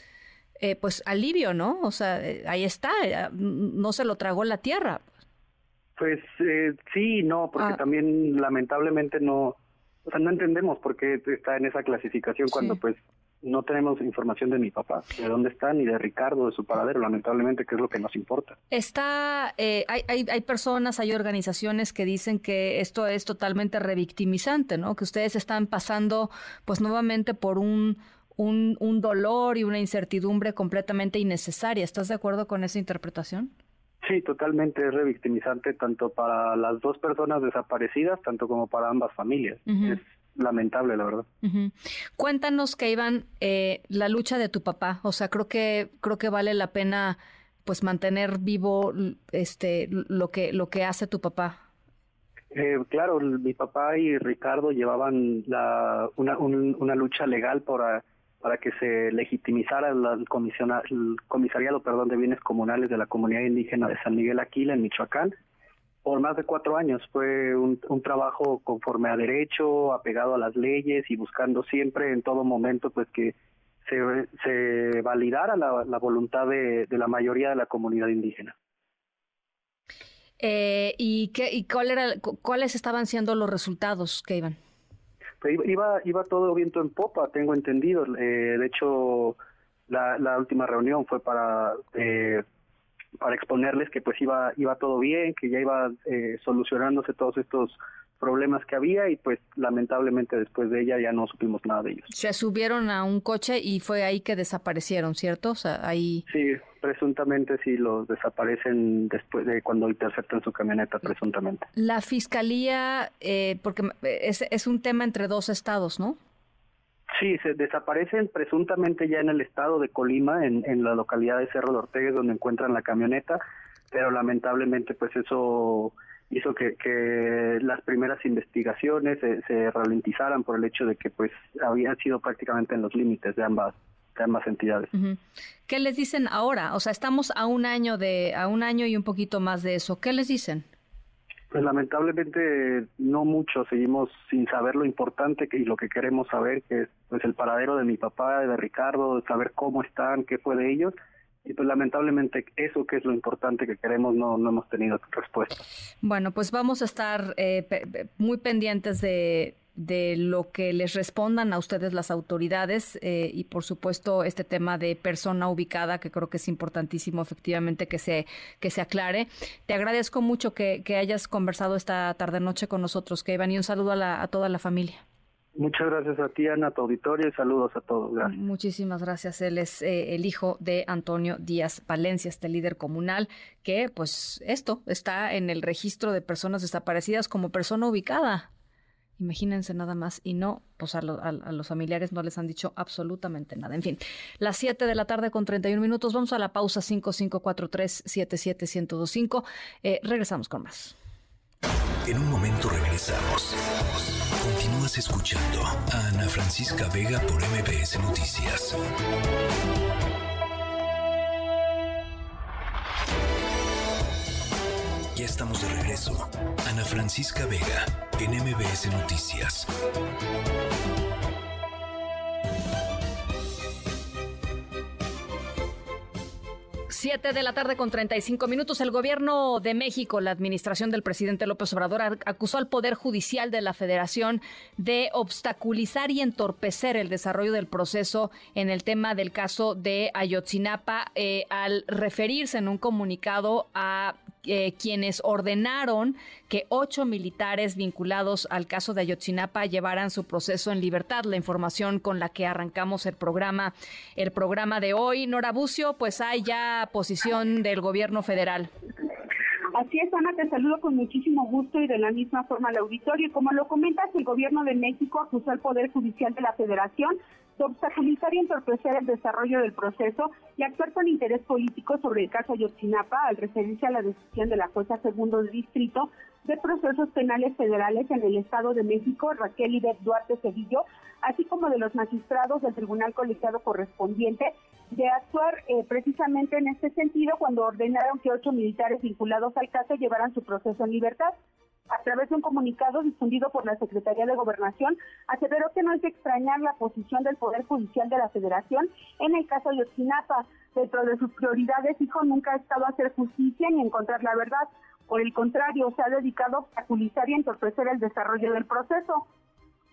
pues alivio, ¿no? O sea, ahí está, no se lo tragó la tierra. Pues sí, no, porque ah. también lamentablemente no, o sea, no entendemos por qué está en esa clasificación cuando pues no tenemos información de mi papá, de dónde está, ni de Ricardo, de su paradero, lamentablemente, que es lo que nos importa. Está, eh, hay, hay, hay, personas, hay organizaciones que dicen que esto es totalmente revictimizante, ¿no? Que ustedes están pasando, pues, nuevamente por un, un, un dolor y una incertidumbre completamente innecesaria. ¿Estás de acuerdo con esa interpretación? Sí, totalmente es revictimizante tanto para las dos personas desaparecidas, tanto como para ambas familias lamentable, la verdad. Cuéntanos, que iban eh, la lucha de tu papá. O sea, creo que creo que vale la pena, pues, mantener vivo, este, lo que lo que hace tu papá. Eh, claro, mi papá y Ricardo llevaban la, una, una lucha legal para para que se legitimizara el, el comisariado perdón, de bienes comunales de la comunidad indígena de San Miguel Aquila en Michoacán por más de cuatro años. Fue un, trabajo conforme a derecho, apegado a las leyes y buscando siempre en todo momento pues que se, validara la, voluntad de, la mayoría de la comunidad indígena. Eh, ¿Y, qué, y cuál era, cuáles estaban siendo los resultados que iban? Pues iba, iba todo viento en popa, tengo entendido. Eh, de hecho, la, la, última reunión fue para eh, para exponerles que pues iba iba todo bien, que ya iba eh, solucionándose todos estos problemas que había y pues lamentablemente después de ella ya no supimos nada de ellos. Se subieron a un coche y fue ahí que desaparecieron, ¿cierto? O sea, ahí... Sí, presuntamente sí los desaparecen después de cuando interceptan su camioneta, presuntamente. La fiscalía, eh, porque es, es un tema entre dos estados, ¿no? Sí, se desaparecen presuntamente ya en el estado de Colima, en, la localidad de Cerro de Ortega, donde encuentran la camioneta, pero lamentablemente pues eso hizo que, las primeras investigaciones se, ralentizaran por el hecho de que pues habían sido prácticamente en los límites de ambas de ambas entidades. ¿Qué les dicen ahora? O sea, estamos a un año de a un año y un poquito más de eso. ¿Qué les dicen? Pues lamentablemente no mucho, seguimos sin saber lo importante que, y lo que queremos saber, que es pues el paradero de mi papá, de Ricardo, saber cómo están, qué fue de ellos. Y pues lamentablemente eso que es lo importante que queremos no, no hemos tenido respuesta. Bueno, pues vamos a estar eh, muy pendientes de de lo que les respondan a ustedes las autoridades eh, y por supuesto este tema de persona ubicada que creo que es importantísimo efectivamente que se que se aclare. Te agradezco mucho que, hayas conversado esta tarde noche con nosotros, que y un saludo a, toda la familia. Muchas gracias a ti, Ana, a tu auditorio, y saludos a todos. Muchísimas gracias. Él es eh, el hijo de Antonio Díaz Valencia, este líder comunal, que, pues, esto está en el registro de personas desaparecidas como persona ubicada. Imagínense nada más y no, pues a, los familiares no les han dicho absolutamente nada. En fin, las 7 de la tarde con 31 minutos, vamos a la pausa 5543-77125. Eh, regresamos con más. En un momento regresamos. Continúas escuchando a Ana Francisca Vega por MBS Noticias. Ya estamos de regreso. Ana Francisca Vega, en MBS Noticias. Siete de la tarde con 35 minutos. El gobierno de México, la administración del presidente López Obrador, acusó al Poder Judicial de la Federación de obstaculizar y entorpecer el desarrollo del proceso en el tema del caso de Ayotzinapa, eh, al referirse en un comunicado a eh, quienes ordenaron que ocho militares vinculados al caso de Ayotzinapa llevaran su proceso en libertad. La información con la que arrancamos el programa, el programa de hoy. Nora Bucio, pues hay ya posición del gobierno federal. Así es, Ana, te saludo con muchísimo gusto y de la misma forma al auditorio. Como lo comentas, el gobierno de México acusó al Poder Judicial de la Federación de obstaculizar y entorpecer el desarrollo del proceso y actuar con interés político sobre el caso Ayotzinapa al referirse a la decisión de la jueza segundo distrito de procesos penales federales en el Estado de México, Raquel Ibet Duarte Cedillo, así como de los magistrados del Tribunal Colegiado correspondiente, de actuar eh, precisamente en este sentido cuando ordenaron que ocho militares vinculados al caso llevaran su proceso en libertad través de un comunicado difundido por la Secretaría de Gobernación, aseveró que no es de extrañar la posición del Poder Judicial de la Federación en el caso de Ochinapa. Dentro de sus prioridades, dijo, nunca ha estado a hacer justicia ni encontrar la verdad. Por el contrario, se ha dedicado a obstaculizar y entorpecer el desarrollo del proceso.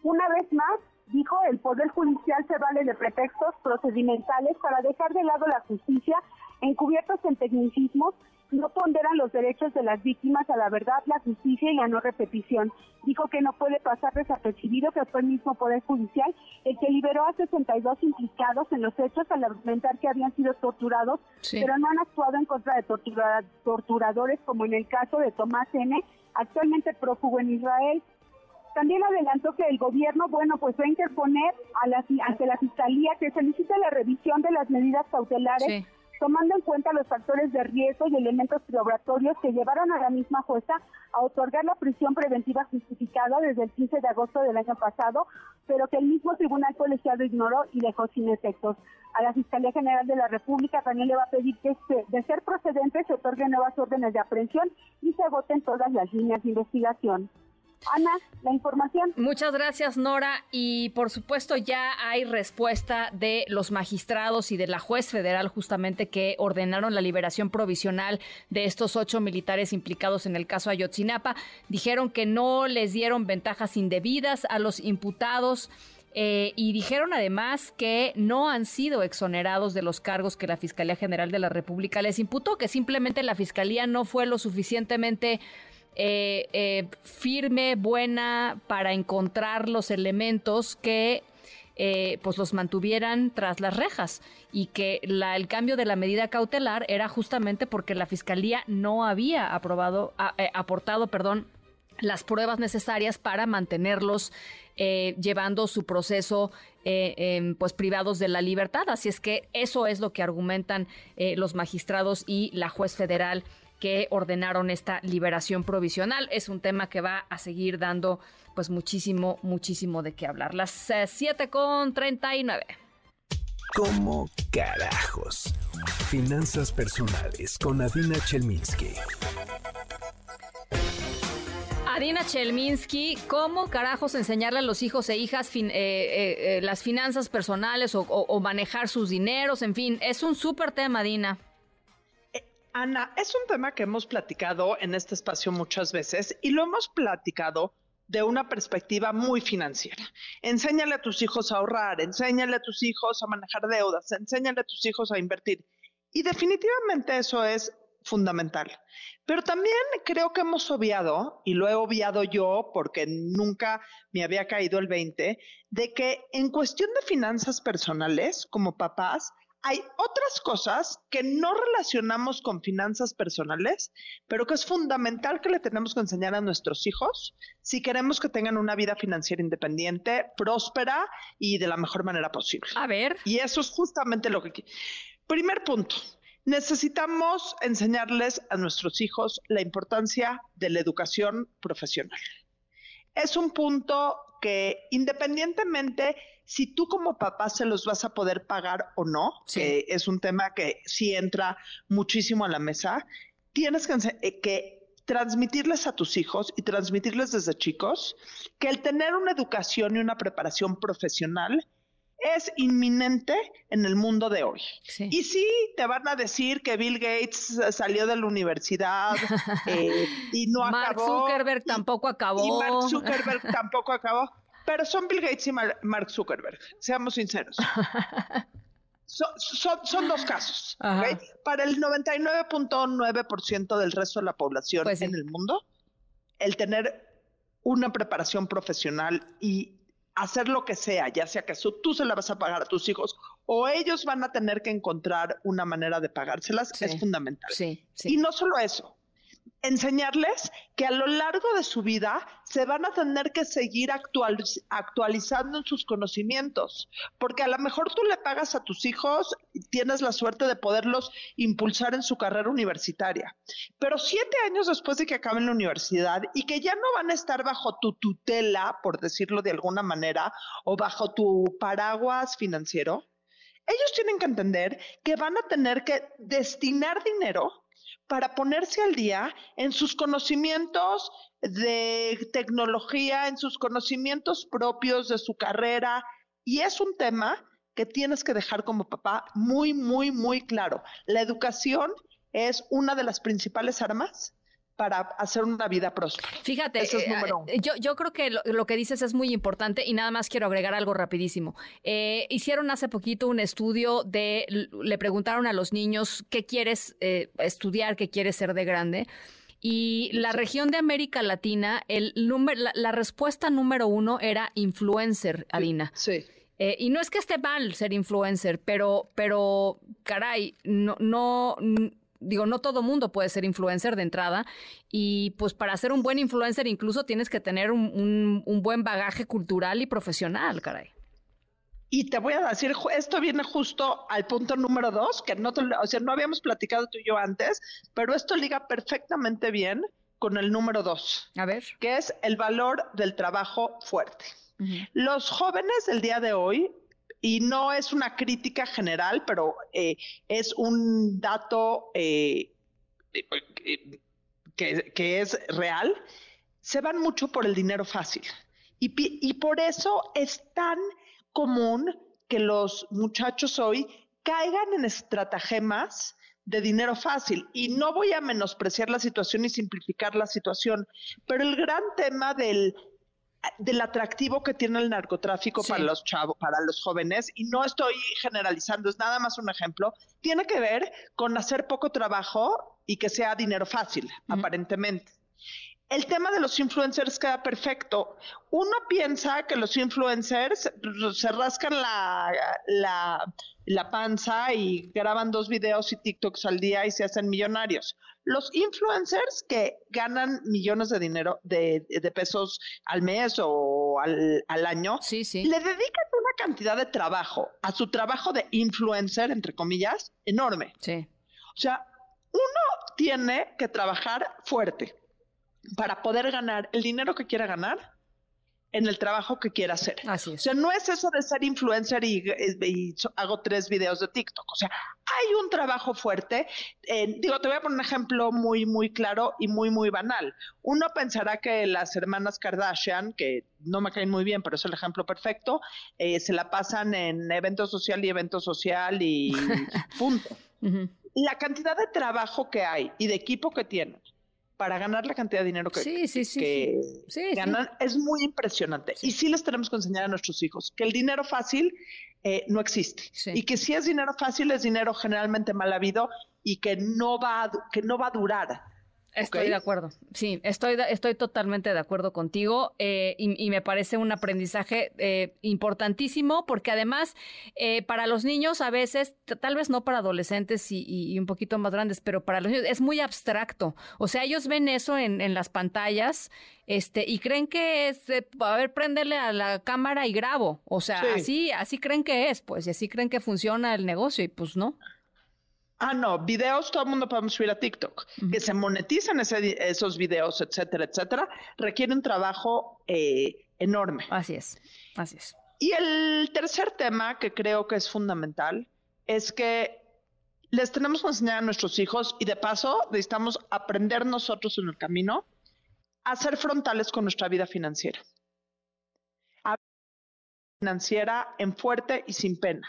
Una vez más, dijo, el Poder Judicial se vale de pretextos procedimentales para dejar de lado la justicia encubiertos en tecnicismos no ponderan los derechos de las víctimas a la verdad, la justicia y la no repetición. Dijo que no puede pasar desapercibido que fue el mismo Poder Judicial el que liberó a 62 implicados en los hechos al argumentar que habían sido torturados, pero no han actuado en contra de torturadores como en el caso de Tomás N., actualmente prófugo en Israel. También adelantó que el gobierno, bueno, pues va a interponer a la, ante la Fiscalía que solicite la revisión de las medidas cautelares tomando en cuenta los factores de riesgo y elementos probatorios que llevaron a la misma jueza a otorgar la prisión preventiva justificada desde el 15 de agosto del año pasado, pero que el mismo tribunal colegiado ignoró y dejó sin efectos. A la Fiscalía General de la República también le va a pedir que, este, de ser procedente, se otorguen nuevas órdenes de aprehensión y se agoten todas las líneas de investigación. Ana, la información. Muchas gracias, Nora. Y por supuesto, ya hay respuesta de los magistrados y de la juez federal, justamente que ordenaron la liberación provisional de estos ocho militares implicados en el caso Ayotzinapa. Dijeron que no les dieron ventajas indebidas a los imputados. Eh, y dijeron además que no han sido exonerados de los cargos que la Fiscalía General de la República les imputó, que simplemente la Fiscalía no fue lo suficientemente eh, eh, firme, buena para encontrar los elementos que pues los mantuvieran tras las rejas y que el cambio de la medida cautelar era justamente porque la fiscalía no había aprobado, aportado, perdón, las pruebas necesarias para mantenerlos eh, llevando su proceso eh, pues privados de la libertad. Así es que eso es lo que argumentan eh, los magistrados y la juez federal que ordenaron esta liberación provisional. Es un tema que va a seguir dando pues muchísimo, muchísimo de qué hablar. Las 7 con 39. ¿Cómo carajos? Finanzas personales con Adina Chelminsky. Adina Chelminsky, ¿cómo carajos enseñarle a los hijos e hijas eh, eh, eh, las finanzas personales o, manejar sus dineros? En fin, es un súper tema, Adina. Ana, es un tema que hemos platicado en este espacio muchas veces y lo hemos platicado de una perspectiva muy financiera. Enséñale a tus hijos a ahorrar, enséñale a tus hijos a manejar deudas, enséñale a tus hijos a invertir. Y definitivamente eso es fundamental. Pero también creo que hemos obviado, y lo he obviado yo porque nunca me había caído el 20, de que en cuestión de finanzas personales, como papás, hay otras cosas que no relacionamos con finanzas personales, pero que es fundamental que le tenemos que enseñar a nuestros hijos si queremos que tengan una vida financiera independiente, próspera y de la mejor manera posible. A ver. Y eso es justamente lo que... Primer punto, Necesitamos enseñarles a nuestros hijos la importancia de la educación profesional. Es un punto que independientemente si tú como papá se los vas a poder pagar o no, que es un tema que sí entra muchísimo a la mesa, tienes que, eh, que transmitirles a tus hijos y transmitirles desde chicos que el tener una educación y una preparación profesional es inminente en el mundo de hoy. Y sí, te van a decir que Bill Gates salió de la universidad eh, y no acabó. Mark Zuckerberg tampoco acabó. Y Mark Zuckerberg tampoco acabó. Pero son Bill Gates y Mark Zuckerberg, seamos sinceros. Son, dos casos. Para el 99.9% del resto de la población pues en el mundo, el tener una preparación profesional y hacer lo que sea, ya sea que tú se la vas a pagar a tus hijos o ellos van a tener que encontrar una manera de pagárselas, es fundamental. Sí, Y no solo eso, enseñarles que a lo largo de su vida se van a tener que seguir actualizando en sus conocimientos, porque a lo mejor tú le pagas a tus hijos y tienes la suerte de poderlos impulsar en su carrera universitaria, pero siete años después de que acaben la universidad y que ya no van a estar bajo tu tutela, por decirlo de alguna manera, o bajo tu paraguas financiero, ellos tienen que entender que van a tener que destinar dinero para ponerse al día en sus conocimientos de tecnología, en sus conocimientos propios de su carrera. Y es un tema que tienes que dejar como papá muy, muy, muy claro. La educación es una de las principales armas para hacer una vida próspera. Fíjate, eh, yo, yo, creo que lo, que dices es muy importante y nada más quiero agregar algo rapidísimo. Eh, hicieron hace poquito un estudio de, le preguntaron a los niños qué quieres eh, estudiar, qué quieres ser de grande. Y la región de América Latina, el la, la, respuesta número uno era influencer, Alina. Sí. y no es que esté mal ser influencer, pero, pero, caray, no, no, digo, no todo mundo puede ser influencer de entrada y pues para ser un buen influencer incluso tienes que tener un, buen bagaje cultural y profesional, caray. Y te voy a decir, esto viene justo al punto número dos, que no, o sea, no habíamos platicado tú y yo antes, pero esto liga perfectamente bien con el número dos. A ver. Que es el valor del trabajo fuerte. Los jóvenes del día de hoy y no es una crítica general, pero eh, es un dato eh, que, es real, se van mucho por el dinero fácil. Y, y por eso es tan común que los muchachos hoy caigan en estratagemas de dinero fácil. Y no voy a menospreciar la situación y simplificar la situación, pero el gran tema del del atractivo que tiene el narcotráfico para los chavos, para los jóvenes, y no estoy generalizando, es nada más un ejemplo, tiene que ver con hacer poco trabajo y que sea dinero fácil, aparentemente. El tema de los influencers queda perfecto. Uno piensa que los influencers se rascan la, la, la panza y graban dos videos y TikToks al día y se hacen millonarios. Los influencers que ganan millones de dinero, de, pesos al mes o al, año, le dedican una cantidad de trabajo a su trabajo de influencer, entre comillas, enorme. Sí. O sea, uno tiene que trabajar fuerte para poder ganar el dinero que quiera ganar en el trabajo que quiera hacer. Así es. O sea, no es eso de ser influencer y, hago tres videos de TikTok. O sea, hay un trabajo fuerte. digo, te voy a poner un ejemplo muy, muy claro y muy, muy banal. Uno pensará que las hermanas Kardashian, que no me caen muy bien, pero es el ejemplo perfecto, eh, se la pasan en evento social y evento social y punto. La cantidad de trabajo que hay y de equipo que tienen para ganar la cantidad de dinero que, ganan es muy impresionante. Y sí les tenemos que enseñar a nuestros hijos que el dinero fácil eh, no existe. Y que si es dinero fácil es dinero generalmente mal habido y que no va que no va a durar Estoy de acuerdo. Sí, estoy, estoy totalmente de acuerdo contigo eh, y, me parece un aprendizaje eh, importantísimo porque además eh, para los niños a veces, tal vez no para adolescentes y, un poquito más grandes, pero para los niños es muy abstracto. O sea, ellos ven eso en, en las pantallas este y creen que es, a ver, prenderle a la cámara y grabo. O sea, así, así creen que es, pues, y así creen que funciona el negocio y pues no. Ah, no, videos todo el mundo podemos subir a TikTok. Que se monetizan esos videos, etcétera, etcétera, requiere un trabajo eh, enorme. Así es, así es. Y el tercer tema que creo que es fundamental es que les tenemos que enseñar a nuestros hijos y de paso necesitamos aprender nosotros en el camino a ser frontales con nuestra vida financiera. financiera en fuerte y sin pena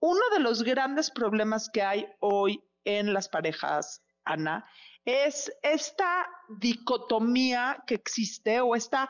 uno de los grandes problemas que hay hoy en las parejas, Ana, es esta dicotomía que existe o esta,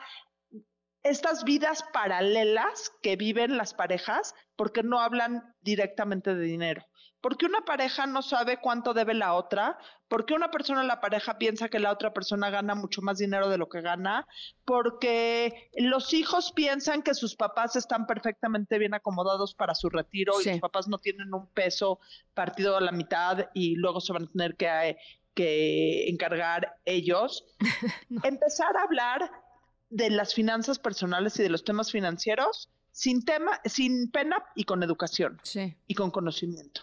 estas vidas paralelas que viven las parejas porque no hablan directamente de dinero. ¿Por qué una pareja no sabe cuánto debe la otra? ¿Por qué una persona en la pareja piensa que la otra persona gana mucho más dinero de lo que gana? Porque los hijos piensan que sus papás están perfectamente bien acomodados para su retiro y los papás no tienen un peso partido a la mitad y luego se van a tener que, que encargar ellos. Empezar a hablar de las finanzas personales y de los temas financieros sin tema, sin pena y con educación y con conocimiento.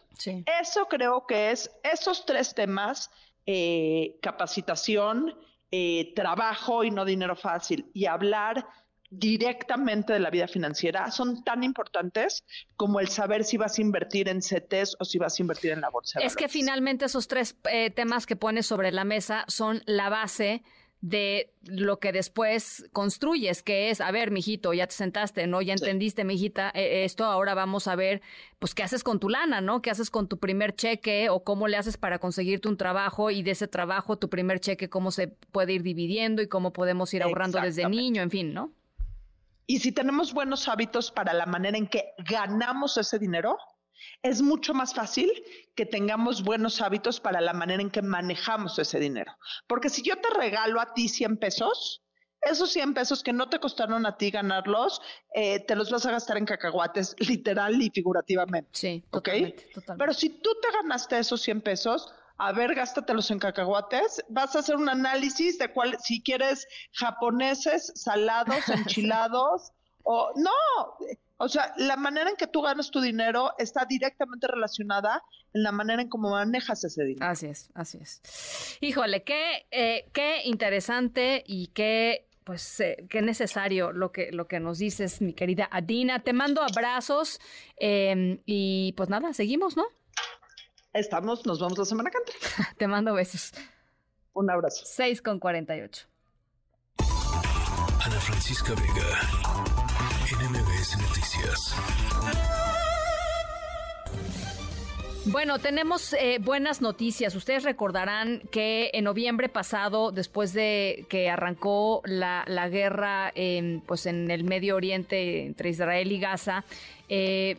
Eso creo que es esos tres temas, eh, capacitación, eh, trabajo y no dinero fácil, y hablar directamente de la vida financiera son tan importantes como el saber si vas a invertir en CETES o si vas a invertir en la bolsa. es que finalmente esos tres eh, temas que pones sobre la mesa son la base de lo que después construyes, que es, a ver, mijito, ya te sentaste, ¿no? Ya entendiste, mijita, eh, esto, ahora vamos a ver, pues, qué haces con tu lana, ¿no? ¿Qué haces con tu primer cheque o cómo le haces para conseguirte un trabajo y de ese trabajo, tu primer cheque, cómo se puede ir dividiendo y cómo podemos ir ahorrando desde niño, en fin, ¿no? Y si tenemos buenos hábitos para la manera en que ganamos ese dinero, es mucho más fácil que tengamos buenos hábitos para la manera en que manejamos ese dinero. Porque si yo te regalo a ti 100 pesos, esos 100 pesos que no te costaron a ti ganarlos, eh, te los vas a gastar en cacahuates, literal y figurativamente. Sí, totalmente, Pero si tú te ganaste esos 100 pesos, a ver, gástatelos en cacahuates, vas a hacer un análisis de cuál, si quieres japoneses, salados, enchilados, o no, o sea, la manera en que tú ganas tu dinero está directamente relacionada en la manera en cómo manejas ese dinero. Así es, así es. Híjole, qué, eh, qué interesante y qué pues eh, qué necesario lo que, lo que nos dices, mi querida Adina. Te mando abrazos em, y pues nada, seguimos, ¿no? Estamos, nos vamos la semana que Te mando besos. Un abrazo. 6 con 48. Ana Francisca Vega, Bueno, tenemos eh, buenas noticias. Ustedes recordarán que en noviembre pasado, después de que arrancó la, guerra en, pues en el Medio Oriente entre Israel y Gaza, eh,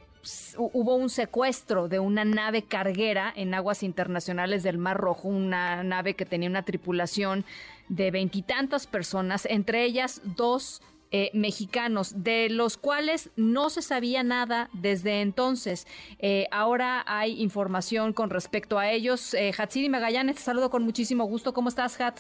hubo un secuestro de una nave carguera en aguas internacionales del Mar Rojo, una nave que tenía una tripulación de veintitantas personas, entre ellas dos eh, mexicanos, de los cuales no se sabía nada desde entonces. Eh, ahora hay información con respecto a ellos. Eh, Hatsiri Magallanes, te saludo con muchísimo gusto. ¿Cómo estás, Hat?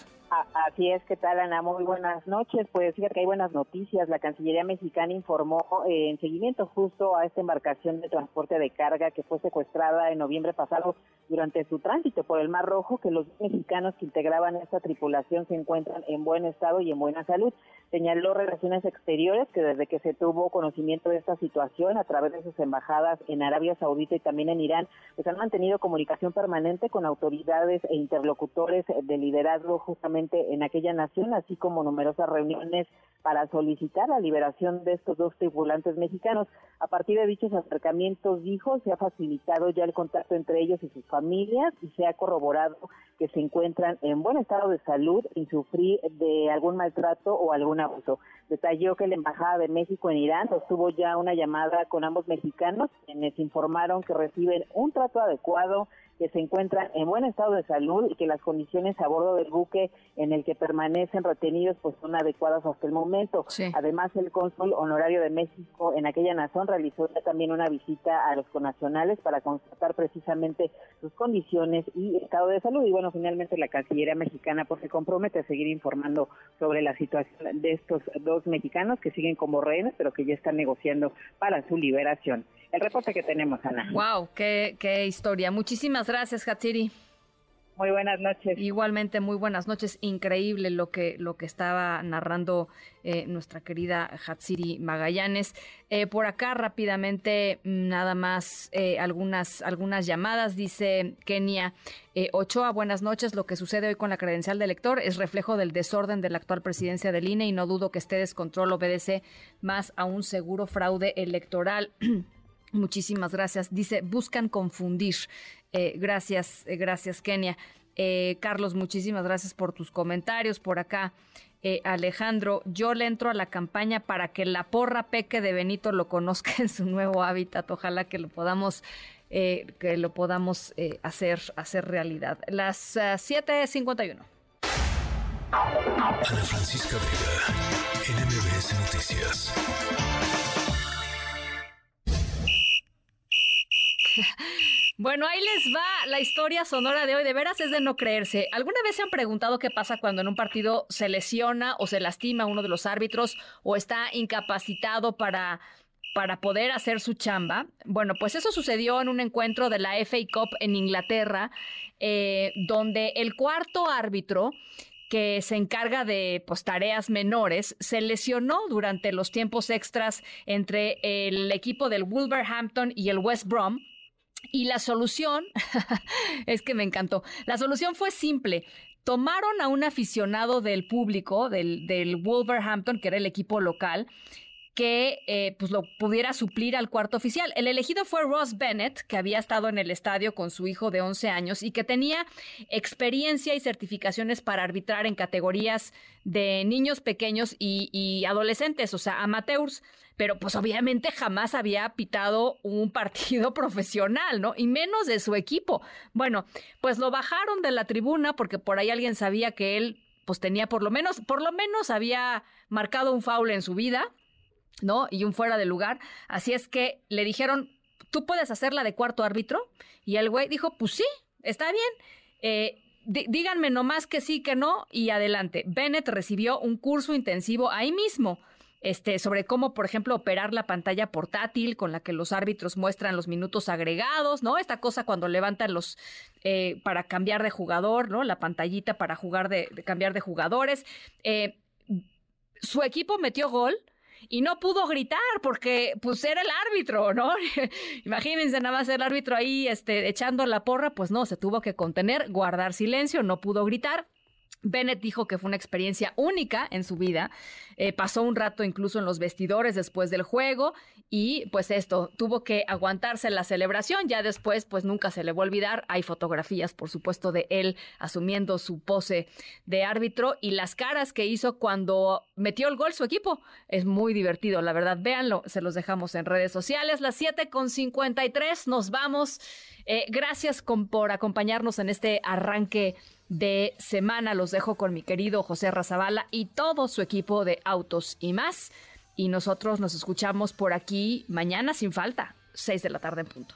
Así es, ¿qué tal Ana? Muy buenas noches. Pues fíjate que hay buenas noticias. La Cancillería mexicana informó eh, en seguimiento justo a esta embarcación de transporte de carga que fue secuestrada en noviembre pasado durante su tránsito por el Mar Rojo que los mexicanos que integraban esta tripulación se encuentran en buen estado y en buena salud. Señaló Relaciones Exteriores que desde que se tuvo conocimiento de esta situación a través de sus embajadas en Arabia Saudita y también en Irán, pues han mantenido comunicación permanente con autoridades e interlocutores de liderazgo justamente en aquella nación, así como numerosas reuniones para solicitar la liberación de estos dos tripulantes mexicanos. A partir de dichos acercamientos, dijo, se ha facilitado ya el contacto entre ellos y sus familias y se ha corroborado que se encuentran en buen estado de salud y sufrir de algún maltrato o algún abuso. Detalló que la Embajada de México en Irán sostuvo ya una llamada con ambos mexicanos, quienes informaron que reciben un trato adecuado que se encuentran en buen estado de salud y que las condiciones a bordo del buque en el que permanecen retenidos pues son adecuadas hasta el momento. Además, el cónsul honorario de México en aquella nación realizó también una visita a los conacionales para constatar precisamente sus condiciones y estado de salud. Y bueno, finalmente la Cancillería mexicana pues se compromete a seguir informando sobre la situación de estos dos mexicanos que siguen como rehenes, pero que ya están negociando para su liberación el reporte que tenemos, Ana. Wow, qué, qué historia. Muchísimas gracias, Hatsiri. Muy buenas noches. Igualmente, muy buenas noches. Increíble lo que, lo que estaba narrando eh, nuestra querida Hatsiri Magallanes. Eh, por acá rápidamente, nada más eh, algunas, algunas llamadas. Dice Kenia Ochoa, buenas noches. Lo que sucede hoy con la credencial de elector es reflejo del desorden de la actual presidencia del INE y no dudo que este descontrol obedece más a un seguro fraude electoral. Muchísimas gracias. Dice, buscan confundir. Eh, gracias, eh, gracias, Kenia. Eh, Carlos, muchísimas gracias por tus comentarios. Por acá, Alejandro, yo le entro a la campaña para que la porra peque de Benito lo conozca en su nuevo hábitat. Ojalá que lo podamos, que lo podamos hacer, hacer realidad. Las 7.51. Ana Francisca Vega, NMBS Noticias. Bueno, ahí les va la historia sonora de hoy. De veras es de no creerse. ¿Alguna vez se han preguntado qué pasa cuando en un partido se lesiona o se lastima uno de los árbitros o está incapacitado para, para poder hacer su chamba? Bueno, pues eso sucedió en un encuentro de la FA Cup en Inglaterra, eh, donde el cuarto árbitro que se encarga de pues, tareas menores, se lesionó durante los tiempos extras entre el equipo del Wolverhampton y el West Brom y la solución, es que me encantó, la solución fue simple. Tomaron a un aficionado del público, del, del Wolverhampton, que era el equipo local, que eh, pues lo pudiera suplir al cuarto oficial. El elegido fue Ross Bennett, que había estado en el estadio con su hijo de 11 años y que tenía experiencia y certificaciones para arbitrar en categorías de niños pequeños y, adolescentes, o sea, amateurs pero pues obviamente jamás había pitado un partido profesional, ¿no? Y menos de su equipo. Bueno, pues lo bajaron de la tribuna porque por ahí alguien sabía que él pues tenía por lo menos, por lo menos había marcado un foul en su vida, ¿no? Y un fuera de lugar. Así es que le dijeron, ¿tú puedes hacerla de cuarto árbitro? Y el güey dijo, pues sí, está bien. Eh, díganme nomás que sí, que no, y adelante. Bennett recibió un curso intensivo ahí mismo. Este, sobre cómo, por ejemplo, operar la pantalla portátil con la que los árbitros muestran los minutos agregados, ¿no? Esta cosa cuando levantan los eh, para cambiar de jugador, ¿no? La pantallita para jugar de, cambiar de jugadores. Eh, su equipo metió gol y no pudo gritar porque pues era el árbitro, ¿no? Imagínense nada más el árbitro ahí este, echando la porra, pues no, se tuvo que contener, guardar silencio, no pudo gritar. Bennett dijo que fue una experiencia única en su vida. Eh, pasó un rato incluso en los vestidores después del juego y pues esto, tuvo que aguantarse la celebración. Ya después pues nunca se le va a olvidar. Hay fotografías por supuesto de él asumiendo su pose de árbitro y las caras que hizo cuando metió el gol su equipo. Es muy divertido, la verdad. Véanlo, se los dejamos en redes sociales. Las 7 con 53 nos vamos. Eh, gracias por acompañarnos en este arranque de semana. Los dejo con mi querido José Razabala y todo su equipo de autos y más. Y nosotros nos escuchamos por aquí mañana sin falta, 6 de la tarde en punto.